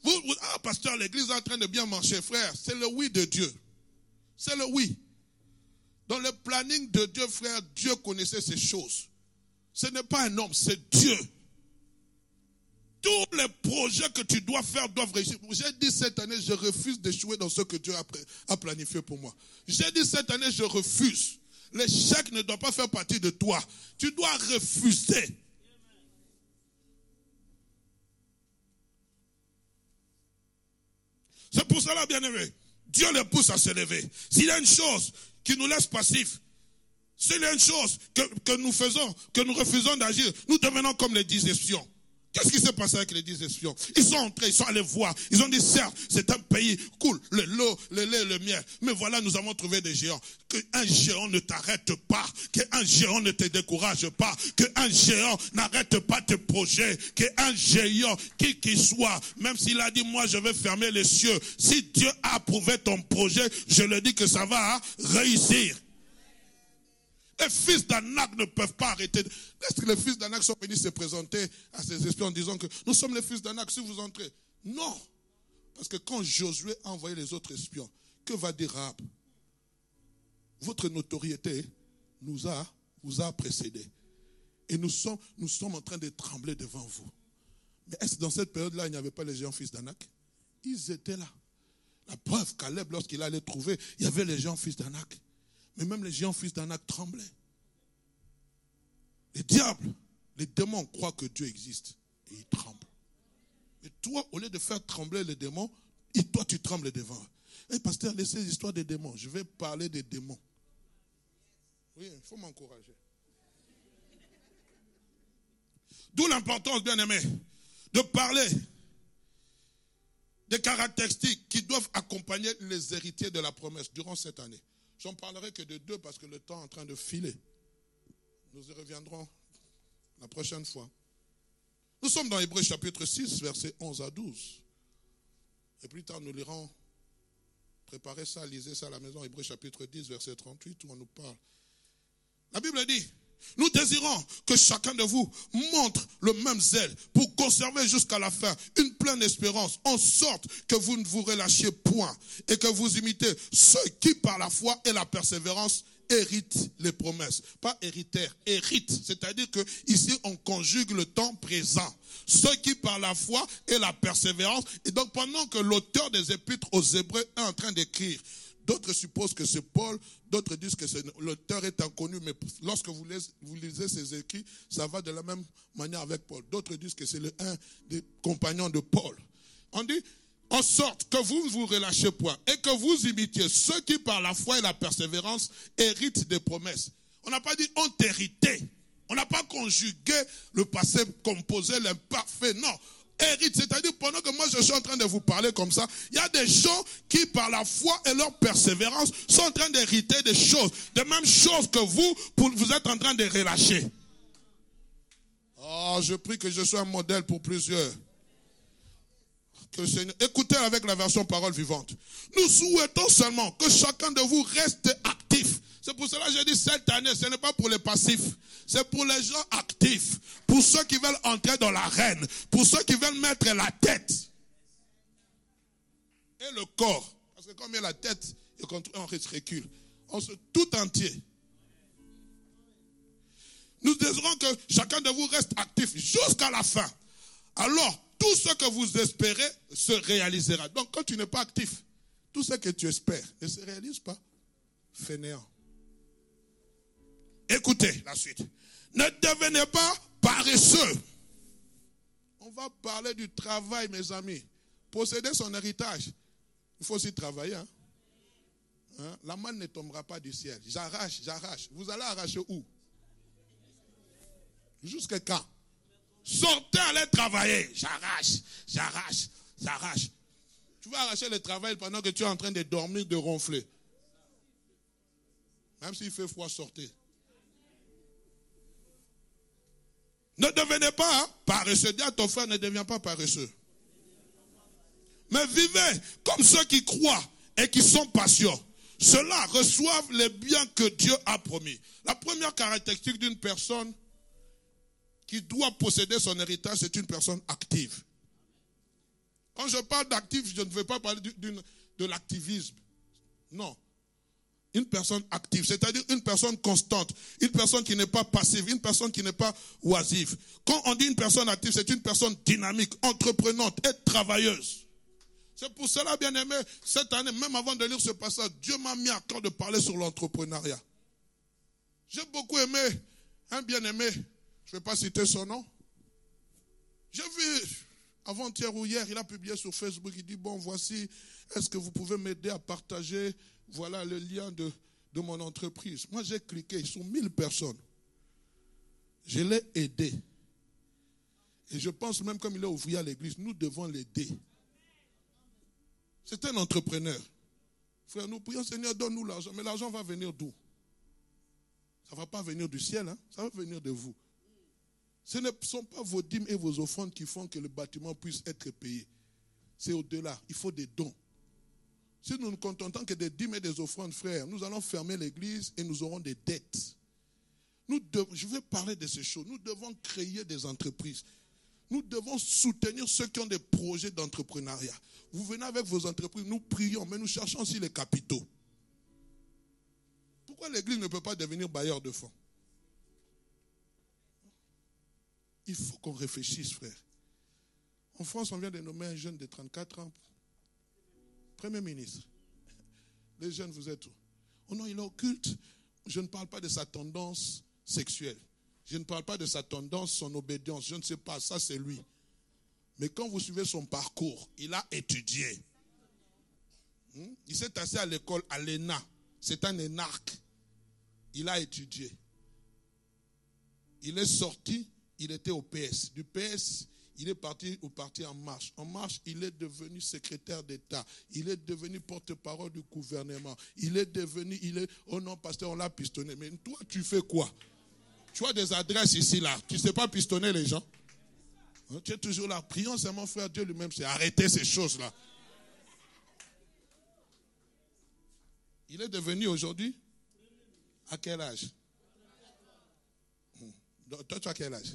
vous, ah, pasteur, l'église est en train de bien marcher, frère, c'est le oui de Dieu. C'est le oui. Dans le planning de Dieu, frère, Dieu connaissait ces choses. Ce n'est pas un homme, c'est Dieu. Tous les projets que tu dois faire doivent réussir. J'ai dit cette année, je refuse d'échouer dans ce que Dieu a planifié pour moi. J'ai dit cette année, je refuse. L'échec ne doit pas faire partie de toi. Tu dois refuser. C'est pour cela, bien aimé, Dieu les pousse à se lever. S'il y a une chose qui nous laisse passifs, s'il y a une chose que, nous faisons, que nous refusons d'agir, nous devenons comme les espions. Qu'est-ce qui s'est passé avec les dix espions? Ils sont entrés, ils sont allés voir. Ils ont dit, certes, c'est un pays cool, le lot, le lait, le miel. Mais voilà, nous avons trouvé des géants. Qu'un géant ne t'arrête pas. Qu'un géant ne te décourage pas. Qu'un géant n'arrête pas tes projets. Qu'un géant, qui qu'il soit, même s'il a dit, moi, je vais fermer les cieux. Si Dieu a approuvé ton projet, je le dis que ça va réussir. Les fils d'Anak ne peuvent pas arrêter. Est-ce que les fils d'Anak sont venus se présenter à ces espions en disant que nous sommes les fils d'Anak si vous entrez? Non. Parce que quand Josué a envoyé les autres espions, que va dire Rahab? Votre notoriété nous a, vous a précédé. Et nous sommes, nous sommes en train de trembler devant vous. Mais est-ce que dans cette période-là, il n'y avait pas les géants fils d'Anak? Ils étaient là. La preuve, Caleb, lorsqu'il allait trouver, il y avait les géants fils d'Anak. Mais même les géants fils d'Anak tremblaient. Les diables, les démons croient que Dieu existe et ils tremblent. Mais toi, au lieu de faire trembler les démons, toi tu trembles devant. Hé pasteur, laissez l'histoire des démons. Je vais parler des démons. Oui, il faut m'encourager. D'où l'importance, bien aimé, de parler des caractéristiques qui doivent accompagner les héritiers de la promesse durant cette année. J'en parlerai que de deux parce que le temps est en train de filer. Nous y reviendrons la prochaine fois. Nous sommes dans Hébreu chapitre 6, versets 11 à 12. Et plus tard, nous lirons, préparez ça, lisez ça à la maison, Hébreu chapitre 10, verset 38, où on nous parle. La Bible dit, nous désirons que chacun de vous montre le même zèle pour conserver jusqu'à la fin une pleine espérance, en sorte que vous ne vous relâchiez point et que vous imitez ceux qui, par la foi et la persévérance, héritent les promesses. Pas héritaire, héritent. C'est-à-dire que ici, on conjugue le temps présent. Ceux qui, par la foi et la persévérance, et donc pendant que l'auteur des épîtres aux Hébreux est en train d'écrire, D'autres supposent que c'est Paul, d'autres disent que l'auteur est inconnu, mais lorsque vous lisez, vous lisez ses écrits, ça va de la même manière avec Paul. D'autres disent que c'est un des compagnons de Paul. On dit, en sorte que vous ne vous relâchez point et que vous imitiez ceux qui, par la foi et la persévérance, héritent des promesses. On n'a pas dit ont hérité. On n'a pas conjugué le passé composé, l'imparfait. Non hérite. C'est-à-dire, pendant que moi je suis en train de vous parler comme ça, il y a des gens qui, par la foi et leur persévérance, sont en train d'hériter des choses, des mêmes choses que vous, vous êtes en train de relâcher. Oh, je prie que je sois un modèle pour plusieurs. écoutez avec la version parole vivante. Nous souhaitons seulement que chacun de vous reste actif c'est pour cela que j'ai dit cette année, ce n'est pas pour les passifs, c'est pour les gens actifs, pour ceux qui veulent entrer dans l'arène, pour ceux qui veulent mettre la tête et le corps. Parce que il y a la tête, on recule. On se tout entier. Nous désirons que chacun de vous reste actif jusqu'à la fin. Alors, tout ce que vous espérez se réalisera. Donc, quand tu n'es pas actif, tout ce que tu espères ne se réalise pas. Fainéant. Écoutez la suite. Ne devenez pas paresseux. On va parler du travail, mes amis. Posséder son héritage. Il faut aussi travailler. Hein? Hein? La manne ne tombera pas du ciel. J'arrache, j'arrache. Vous allez arracher où? Jusqu'à quand? Sortez, allez travailler. J'arrache, j'arrache, j'arrache. Tu vas arracher le travail pendant que tu es en train de dormir, de ronfler. Même s'il fait froid, sortez. Ne devenez pas hein, paresseux. Dis à ton frère, ne deviens pas paresseux. Mais vivez comme ceux qui croient et qui sont patients. ceux-là reçoivent les biens que Dieu a promis. La première caractéristique d'une personne qui doit posséder son héritage, c'est une personne active. Quand je parle d'actif, je ne veux pas parler de l'activisme. Non. Une personne active, c'est-à-dire une personne constante, une personne qui n'est pas passive, une personne qui n'est pas oisive. Quand on dit une personne active, c'est une personne dynamique, entreprenante et travailleuse. C'est pour cela, bien aimé, cette année, même avant de lire ce passage, Dieu m'a mis à cœur de parler sur l'entrepreneuriat. J'ai beaucoup aimé un bien-aimé, je ne vais pas citer son nom. J'ai vu avant-hier ou hier, il a publié sur Facebook, il dit, bon, voici, est-ce que vous pouvez m'aider à partager, voilà le lien de, mon entreprise. Moi, j'ai cliqué, ils sont 1000 personnes. Je l'ai aidé. Et je pense même comme il est ouvrier à l'église, nous devons l'aider. C'est un entrepreneur. Frère, nous prions, Seigneur, donne-nous l'argent. Mais l'argent va venir d'où? Ça ne va pas venir du ciel, hein? ça va venir de vous. Ce ne sont pas vos dîmes et vos offrandes qui font que le bâtiment puisse être payé. C'est au-delà. Il faut des dons. Si nous ne contentons que des dîmes et des offrandes, frères, nous allons fermer l'église et nous aurons des dettes. Je vais parler de ces choses. Nous devons créer des entreprises. Nous devons soutenir ceux qui ont des projets d'entrepreneuriat. Vous venez avec vos entreprises, nous prions, mais nous cherchons aussi les capitaux. Pourquoi l'Église ne peut pas devenir bailleur de fonds? Il faut qu'on réfléchisse, frère. En France, on vient de nommer un jeune de 34 ans Premier ministre. Les jeunes, vous êtes où? Oh non, il est occulte. Je ne parle pas de sa tendance sexuelle. Je ne parle pas de sa tendance, son obédience. Je ne sais pas, ça c'est lui. Mais quand vous suivez son parcours, il a étudié. Hmm? Il s'est assis à l'école à l'ENA. C'est un énarque. Il a étudié. Il est sorti, il était au PS. Du PS, il est parti au parti En Marche. En Marche, il est devenu secrétaire d'État. Il est devenu porte-parole du gouvernement. Il est devenu, il est, oh non, pasteur, on l'a pistonné. Mais toi, tu fais quoi? Tu as des adresses ici, là. Tu ne sais pas pistonner les gens Hein, tu es toujours là. Prions mon frère Dieu lui-même, c'est arrêter ces choses-là. Il est devenu aujourd'hui? À quel âge? Hmm. Toi, tu as quel âge?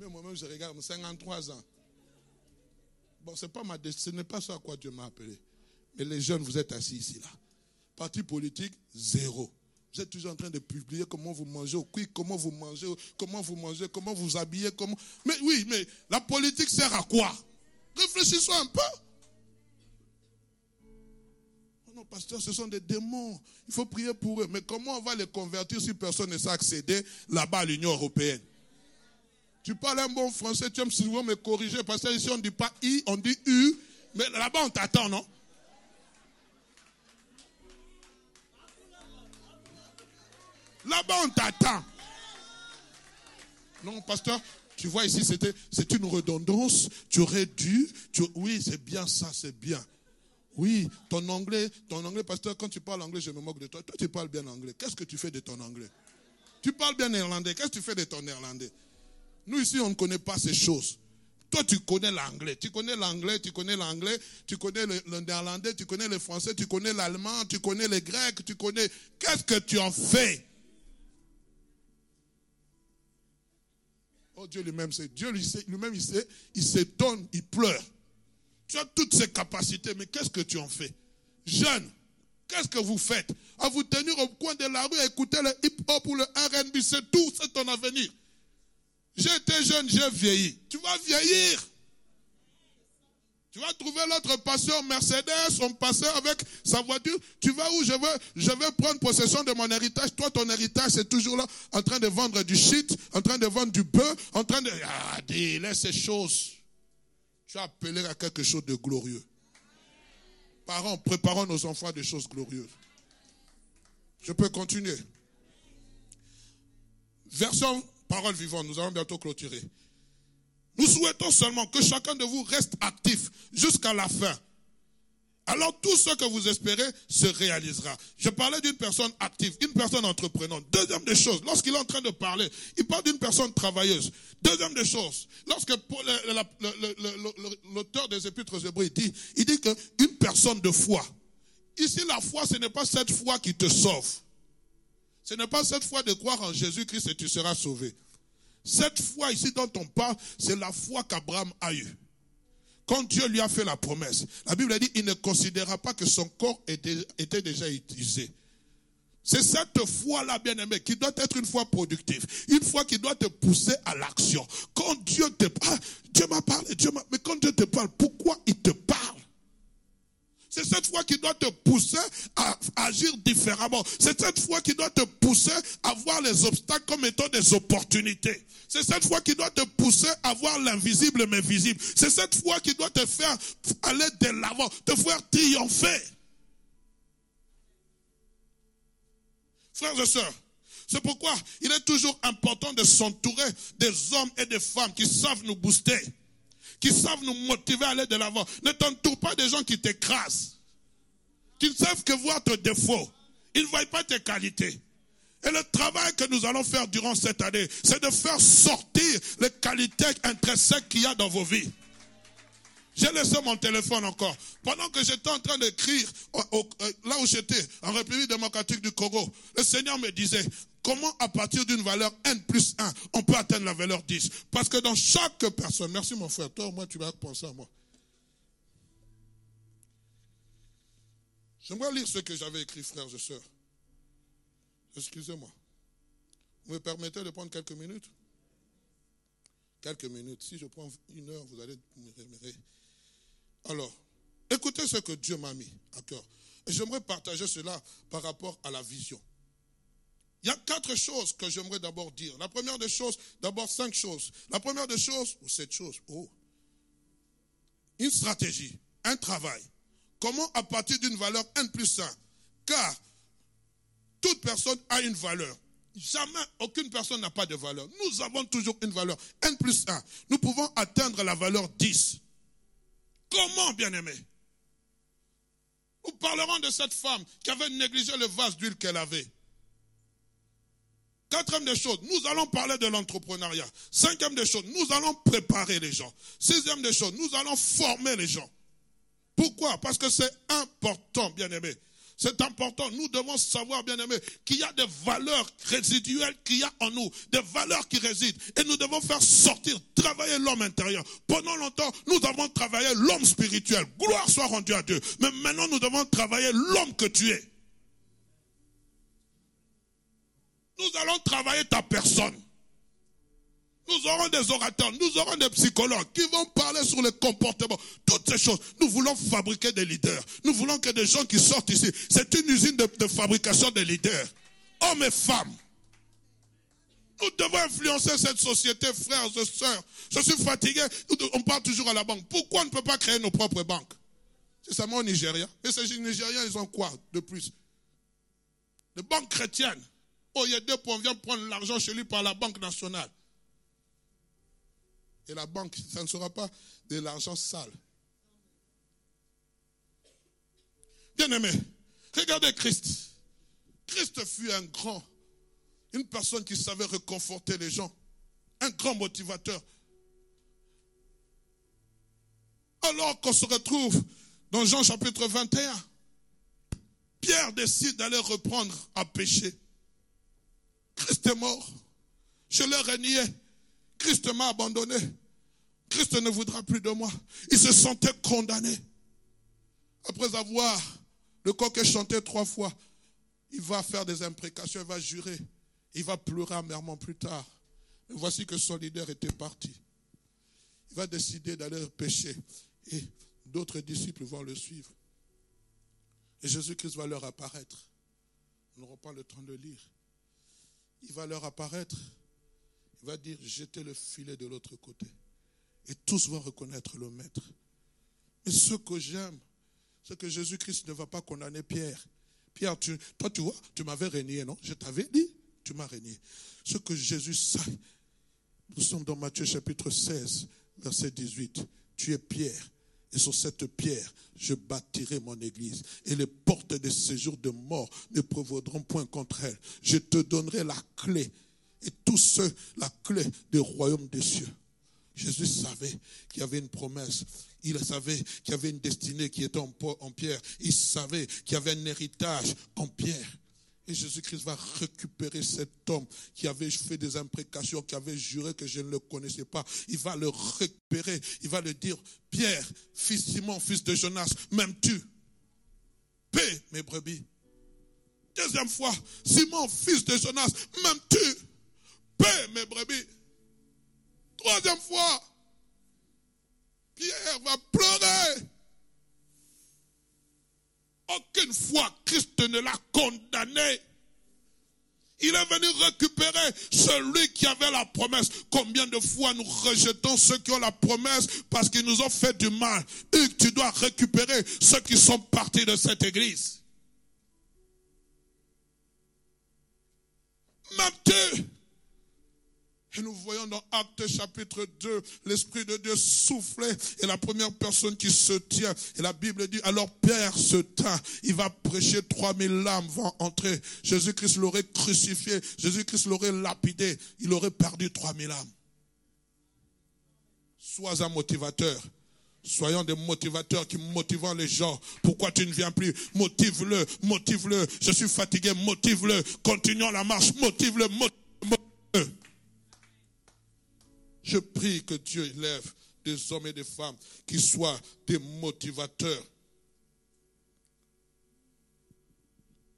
Mais moi-même, je regarde, 53 ans. Bon, c'est pas ma ce n'est pas ça à quoi Dieu m'a appelé. Mais les jeunes, vous êtes assis ici, là. Parti politique, zéro. Vous êtes toujours en train de publier comment vous mangez au quick, comment vous mangez, comment vous mangez, comment vous habillez, comment. Mais oui, mais la politique sert à quoi? Réfléchissons un peu. Oh non, pasteur, ce sont des démons. Il faut prier pour eux. Mais comment on va les convertir si personne ne sait accéder là-bas à l'Union européenne? Tu parles un bon français, tu aimes souvent me corriger parce que ici on ne dit pas I, on dit U. Mais là-bas on t'attend, non? Là-bas, on t'attend. Non, pasteur, tu vois ici, c'était, c'est une redondance. Tu aurais dû. oui, c'est bien ça, c'est bien. Oui, ton anglais, ton anglais, pasteur, quand tu parles anglais, je me moque de toi. Toi, tu parles bien anglais. Qu'est-ce que tu fais de ton anglais? Tu parles bien néerlandais. Qu'est-ce que tu fais de ton néerlandais? Nous, ici, on ne connaît pas ces choses. Toi, tu connais l'anglais. Tu connais l'anglais, tu connais l'anglais, tu connais le, néerlandais, tu connais le français, tu connais l'allemand, tu connais le grec, tu connais. Qu'est-ce que tu en fais? Oh, Dieu lui-même sait. Dieu lui-même, il sait, il s'étonne, il pleure. Tu as toutes ces capacités, mais qu'est-ce que tu en fais? Jeune, qu'est-ce que vous faites? À vous tenir au coin de la rue à écouter le hip-hop ou le RB, c'est tout, c'est ton avenir. J'étais jeune, j'ai vieilli. Tu vas vieillir. Tu vas trouver l'autre pasteur Mercedes, on passait avec sa voiture. Tu vas où? Je veux, je vais prendre possession de mon héritage. Toi, ton héritage, c'est toujours là, en train de vendre du shit, en train de vendre du bœuf, en train de, ah, dis, laisse ces choses. Tu as appelé à quelque chose de glorieux. Parents, préparons nos enfants des choses glorieuses. Je peux continuer. Version parole vivante, nous allons bientôt clôturer. Nous souhaitons seulement que chacun de vous reste actif jusqu'à la fin. alors tout ce que vous espérez se réalisera. Je parlais d'une personne active, une personne entreprenante. Deuxième des choses, lorsqu'il est en train de parler, il parle d'une personne travailleuse. Deuxième des choses, lorsque l'auteur des épîtres hébreux dit, il dit qu'une personne de foi. Ici, la foi, ce n'est pas cette foi qui te sauve. Ce n'est pas cette foi de croire en Jésus-Christ et tu seras sauvé. Cette foi ici dont on parle, c'est la foi qu'Abraham a eue. Quand Dieu lui a fait la promesse, la Bible dit, il ne considéra pas que son corps était, déjà utilisé. C'est cette foi-là, bien-aimé, qui doit être une foi productive. Une foi qui doit te pousser à l'action. Quand Dieu te parle, Dieu m'a parlé, Dieu m'a, mais quand Dieu te parle, pourquoi il te parle? C'est cette foi qui doit te pousser à agir différemment. C'est cette foi qui doit te pousser à voir les obstacles comme étant des opportunités. C'est cette foi qui doit te pousser à voir l'invisible mais visible. C'est cette foi qui doit te faire aller de l'avant, te faire triompher. Frères et sœurs, c'est pourquoi il est toujours important de s'entourer des hommes et des femmes qui savent nous booster qui savent nous motiver à aller de l'avant. Ne t'entoure pas des gens qui t'écrasent, qui ne savent que voir tes défauts. Ils ne voient pas tes qualités. Et le travail que nous allons faire durant cette année, c'est de faire sortir les qualités intrinsèques qu'il y a dans vos vies. J'ai laissé mon téléphone encore. Pendant que j'étais en train d'écrire, euh, là où j'étais, en République démocratique du Congo, le Seigneur me disait, comment à partir d'une valeur N plus 1, on peut atteindre la valeur 10 Parce que dans chaque personne, merci mon frère, toi, moi, tu vas penser à moi. J'aimerais lire ce que j'avais écrit, frères et sœurs. Excusez-moi. Vous me permettez de prendre quelques minutes? Quelques minutes. Si je prends une heure, vous allez me rémunérer. Alors, écoutez ce que Dieu m'a mis à cœur. Et j'aimerais partager cela par rapport à la vision. Il y a quatre choses que j'aimerais d'abord dire. La première des choses, d'abord cinq choses. La première des choses, ou sept choses, oh, une stratégie, un travail. Comment à partir d'une valeur N plus 1 Car toute personne a une valeur. Jamais aucune personne n'a pas de valeur. Nous avons toujours une valeur. N plus 1. Nous pouvons atteindre la valeur 10. Comment, bien-aimé? Nous parlerons de cette femme qui avait négligé le vase d'huile qu'elle avait. Quatrième des choses, nous allons parler de l'entrepreneuriat. Cinquième des choses, nous allons préparer les gens. Sixième des choses, nous allons former les gens. Pourquoi? Parce que c'est important, bien-aimé. C'est important. Nous devons savoir, bien aimé, qu'il y a des valeurs résiduelles qu'il y a en nous, des valeurs qui résident. Et nous devons faire sortir, travailler l'homme intérieur. Pendant longtemps, nous avons travaillé l'homme spirituel. Gloire soit rendue à Dieu. Mais maintenant, nous devons travailler l'homme que tu es. Nous allons travailler ta personne. Nous aurons des orateurs, nous aurons des psychologues qui vont parler sur le comportement. Toutes ces choses. Nous voulons fabriquer des leaders. Nous voulons que des gens qui sortent ici. C'est une usine de, fabrication de leaders. Hommes et femmes. Nous devons influencer cette société, frères et sœurs. Je suis fatigué. On part toujours à la banque. Pourquoi on ne peut pas créer nos propres banques? C'est seulement au Nigeria. Et ces Nigériens, ils ont quoi de plus? Les banques chrétiennes. Oh, il y a deux points, on vient prendre l'argent chez lui par la Banque nationale. Et la banque, ça ne sera pas de l'argent sale. Bien aimé, regardez Christ. Christ fut un grand, une personne qui savait réconforter les gens, un grand motivateur. Alors qu'on se retrouve dans Jean chapitre 21, Pierre décide d'aller reprendre à pécher. Christ est mort. Je l'ai renié. Christ m'a abandonné. Christ ne voudra plus de moi. Il se sentait condamné. Après avoir le coq chanté trois fois, il va faire des imprécations, il va jurer. Il va pleurer amèrement plus tard. Mais voici que son leader était parti. Il va décider d'aller pécher. Et d'autres disciples vont le suivre. Et Jésus-Christ va leur apparaître. Nous n'aurons pas le temps de lire il va leur apparaître. Il va dire, jetez le filet de l'autre côté. Et tous vont reconnaître le maître. Mais ce que j'aime, c'est que Jésus-Christ ne va pas condamner Pierre. Pierre, toi, tu vois, tu m'avais régné, non? Je t'avais dit, tu m'as régné. Ce que Jésus sait, nous sommes dans Matthieu chapitre 16, verset 18. Tu es Pierre, Et sur cette pierre, je bâtirai mon église. Et les portes des séjours de mort ne prévaudront point contre elle. Je te donnerai la clé. Et tous ceux, la clé du royaume des cieux. Jésus savait qu'il y avait une promesse. Il savait qu'il y avait une destinée qui était en pierre. Il savait qu'il y avait un héritage en pierre. Jésus-Christ va récupérer cet homme qui avait fait des imprécations, qui avait juré que je ne le connaissais pas. Il va le récupérer. Il va le dire, Pierre, fils Simon, fils de Jonas, m'aimes-tu? Paix mes brebis. Deuxième fois, Simon, fils de Jonas, m'aimes-tu? Paix mes brebis. Troisième fois, Pierre va pleurer. Aucune fois Christ ne l'a condamné. Il est venu récupérer celui qui avait la promesse. Combien de fois nous rejetons ceux qui ont la promesse parce qu'ils nous ont fait du mal. Hugues, tu dois récupérer ceux qui sont partis de cette église. Matthieu et nous voyons dans Actes chapitre 2, l'Esprit de Dieu soufflait et la première personne qui se tient. Et la Bible dit, alors Pierre se tint. Il va prêcher 3000 âmes vont entrer. Jésus-Christ l'aurait crucifié. Jésus-Christ l'aurait lapidé. Il aurait perdu 3000 âmes. Sois un motivateur. Soyons des motivateurs qui motivent les gens. Pourquoi tu ne viens plus? Motive-le, motive-le. Je suis fatigué, motive-le. Continuons la marche, motive-le, motive-le. Je prie que Dieu élève des hommes et des femmes qui soient des motivateurs.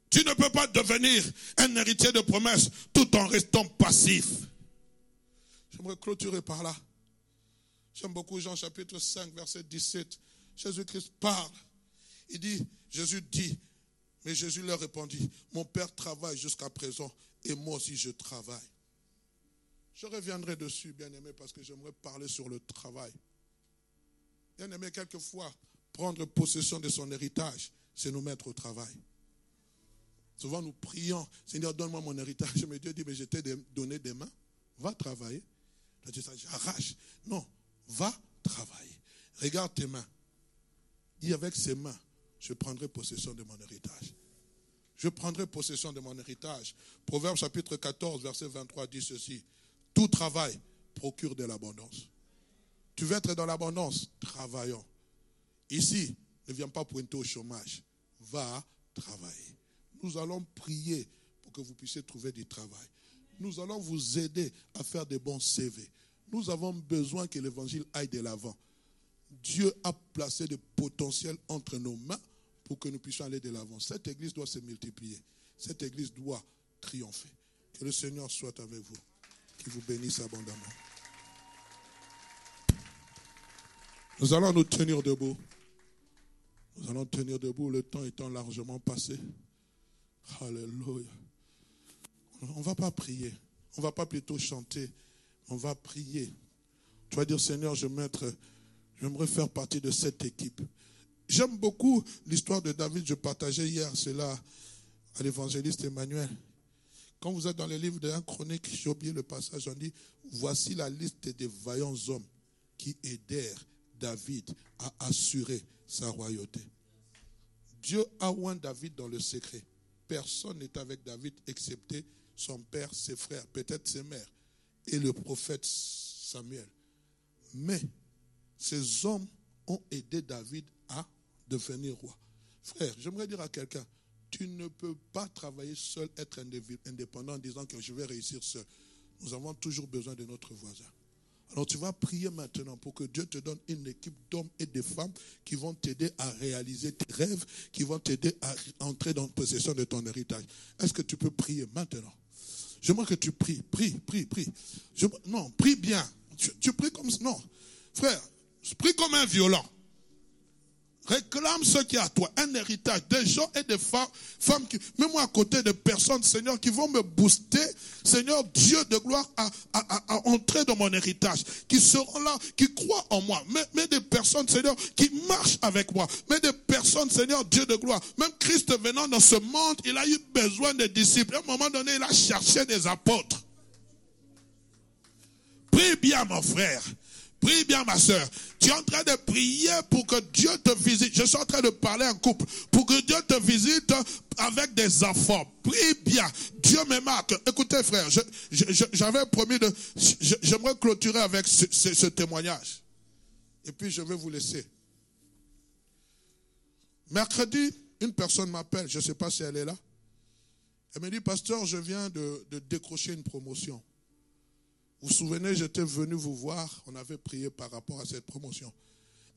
Tu ne peux pas devenir un héritier de promesses tout en restant passif. J'aimerais clôturer par là. J'aime beaucoup Jean chapitre 5, verset 17. Jésus-Christ parle. Il dit, Jésus dit, mais Jésus leur répondit, mon Père travaille jusqu'à présent et moi aussi je travaille. Je reviendrai dessus, bien aimé, parce que j'aimerais parler sur le travail. Bien aimé, quelquefois, prendre possession de son héritage, c'est nous mettre au travail. Souvent, nous prions, Seigneur, donne-moi mon héritage. Mais Dieu dit, mais je t'ai donné des mains. Va travailler. Là, dit, j'arrache. Non, va travailler. Regarde tes mains. Et avec ces mains, je prendrai possession de mon héritage. Je prendrai possession de mon héritage. Proverbe chapitre 14, verset 23 dit ceci. Tout travail procure de l'abondance. Tu veux être dans l'abondance? Travaillons. Ici, ne viens pas pointer au chômage. Va travailler. Nous allons prier pour que vous puissiez trouver du travail. Nous allons vous aider à faire des bons CV. Nous avons besoin que l'évangile aille de l'avant. Dieu a placé des potentiels entre nos mains pour que nous puissions aller de l'avant. Cette église doit se multiplier. Cette église doit triompher. Que le Seigneur soit avec vous qui vous bénisse abondamment. Nous allons nous tenir debout. Nous allons tenir debout le temps étant largement passé. Alléluia. On ne va pas prier. On ne va pas plutôt chanter. On va prier. Tu vas dire, Seigneur, je j'aimerais faire partie de cette équipe. J'aime beaucoup l'histoire de David. Je partageais hier cela à l'évangéliste Emmanuel. Quand vous êtes dans le livre de 1 Chronique, j'ai oublié le passage, on dit Voici la liste des vaillants hommes qui aidèrent David à assurer sa royauté. Dieu a oint David dans le secret. Personne n'est avec David excepté son père, ses frères, peut-être ses mères et le prophète Samuel. Mais ces hommes ont aidé David à devenir roi. Frère, j'aimerais dire à quelqu'un, tu ne peux pas travailler seul, être indépendant en disant que je vais réussir seul. Nous avons toujours besoin de notre voisin. Alors tu vas prier maintenant pour que Dieu te donne une équipe d'hommes et de femmes qui vont t'aider à réaliser tes rêves, qui vont t'aider à entrer dans possession de ton héritage. Est-ce que tu peux prier maintenant? J'aimerais que tu pries, prie, prie, prie. non, prie bien. Tu, pries comme. Non. Frère, prie comme un violent. Réclame ce qui est à toi, un héritage, des gens et des femmes, femmes qui, mets-moi à côté de personnes, Seigneur, qui vont me booster, Seigneur, Dieu de gloire, à, entrer dans mon héritage, qui seront là, qui croient en moi, mais, mais des personnes, Seigneur, qui marchent avec moi, mais des personnes, Seigneur, Dieu de gloire. Même Christ venant dans ce monde, il a eu besoin de disciples. À un moment donné, il a cherché des apôtres. Prie bien, mon frère. Prie bien, ma soeur. Tu es en train de prier pour que Dieu te visite. Je suis en train de parler en couple. Pour que Dieu te visite avec des enfants. Prie bien. Dieu me marque. Écoutez, frère, j'avais promis de... J'aimerais clôturer avec ce témoignage. Et puis, je vais vous laisser. Mercredi, une personne m'appelle. Je ne sais pas si elle est là. Elle me dit, pasteur, je viens de, décrocher une promotion. Vous vous souvenez, j'étais venu vous voir, on avait prié par rapport à cette promotion.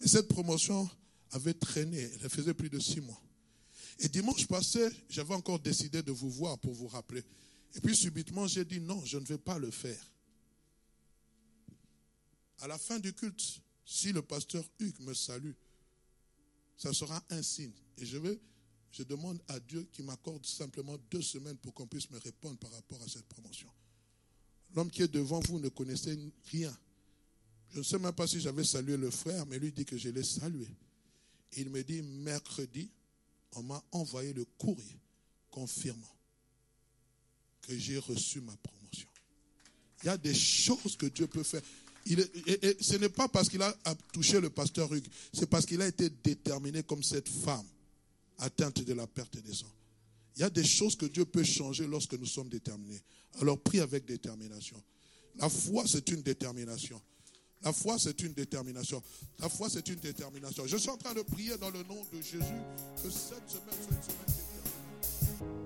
Mais cette promotion avait traîné, elle faisait plus de six mois. Et dimanche passé, j'avais encore décidé de vous voir pour vous rappeler. Et puis subitement, j'ai dit non, je ne vais pas le faire. À la fin du culte, si le pasteur Hugues me salue, ça sera un signe. Et je vais je demande à Dieu qu'il m'accorde simplement deux semaines pour qu'on puisse me répondre par rapport à cette promotion. L'homme qui est devant vous ne connaissait rien. Je ne sais même pas si j'avais salué le frère, mais lui dit que je l'ai salué. Il me dit, mercredi, on m'a envoyé le courrier confirmant que j'ai reçu ma promotion. Il y a des choses que Dieu peut faire. et, ce n'est pas parce qu'il a touché le pasteur Hugues, c'est parce qu'il a été déterminé comme cette femme atteinte de la perte des sang. Il y a des choses que Dieu peut changer lorsque nous sommes déterminés. Alors prie avec détermination. La foi, c'est une détermination. La foi, c'est une détermination. La foi, c'est une détermination. Je suis en train de prier dans le nom de Jésus que cette semaine soit une semaine déterminante.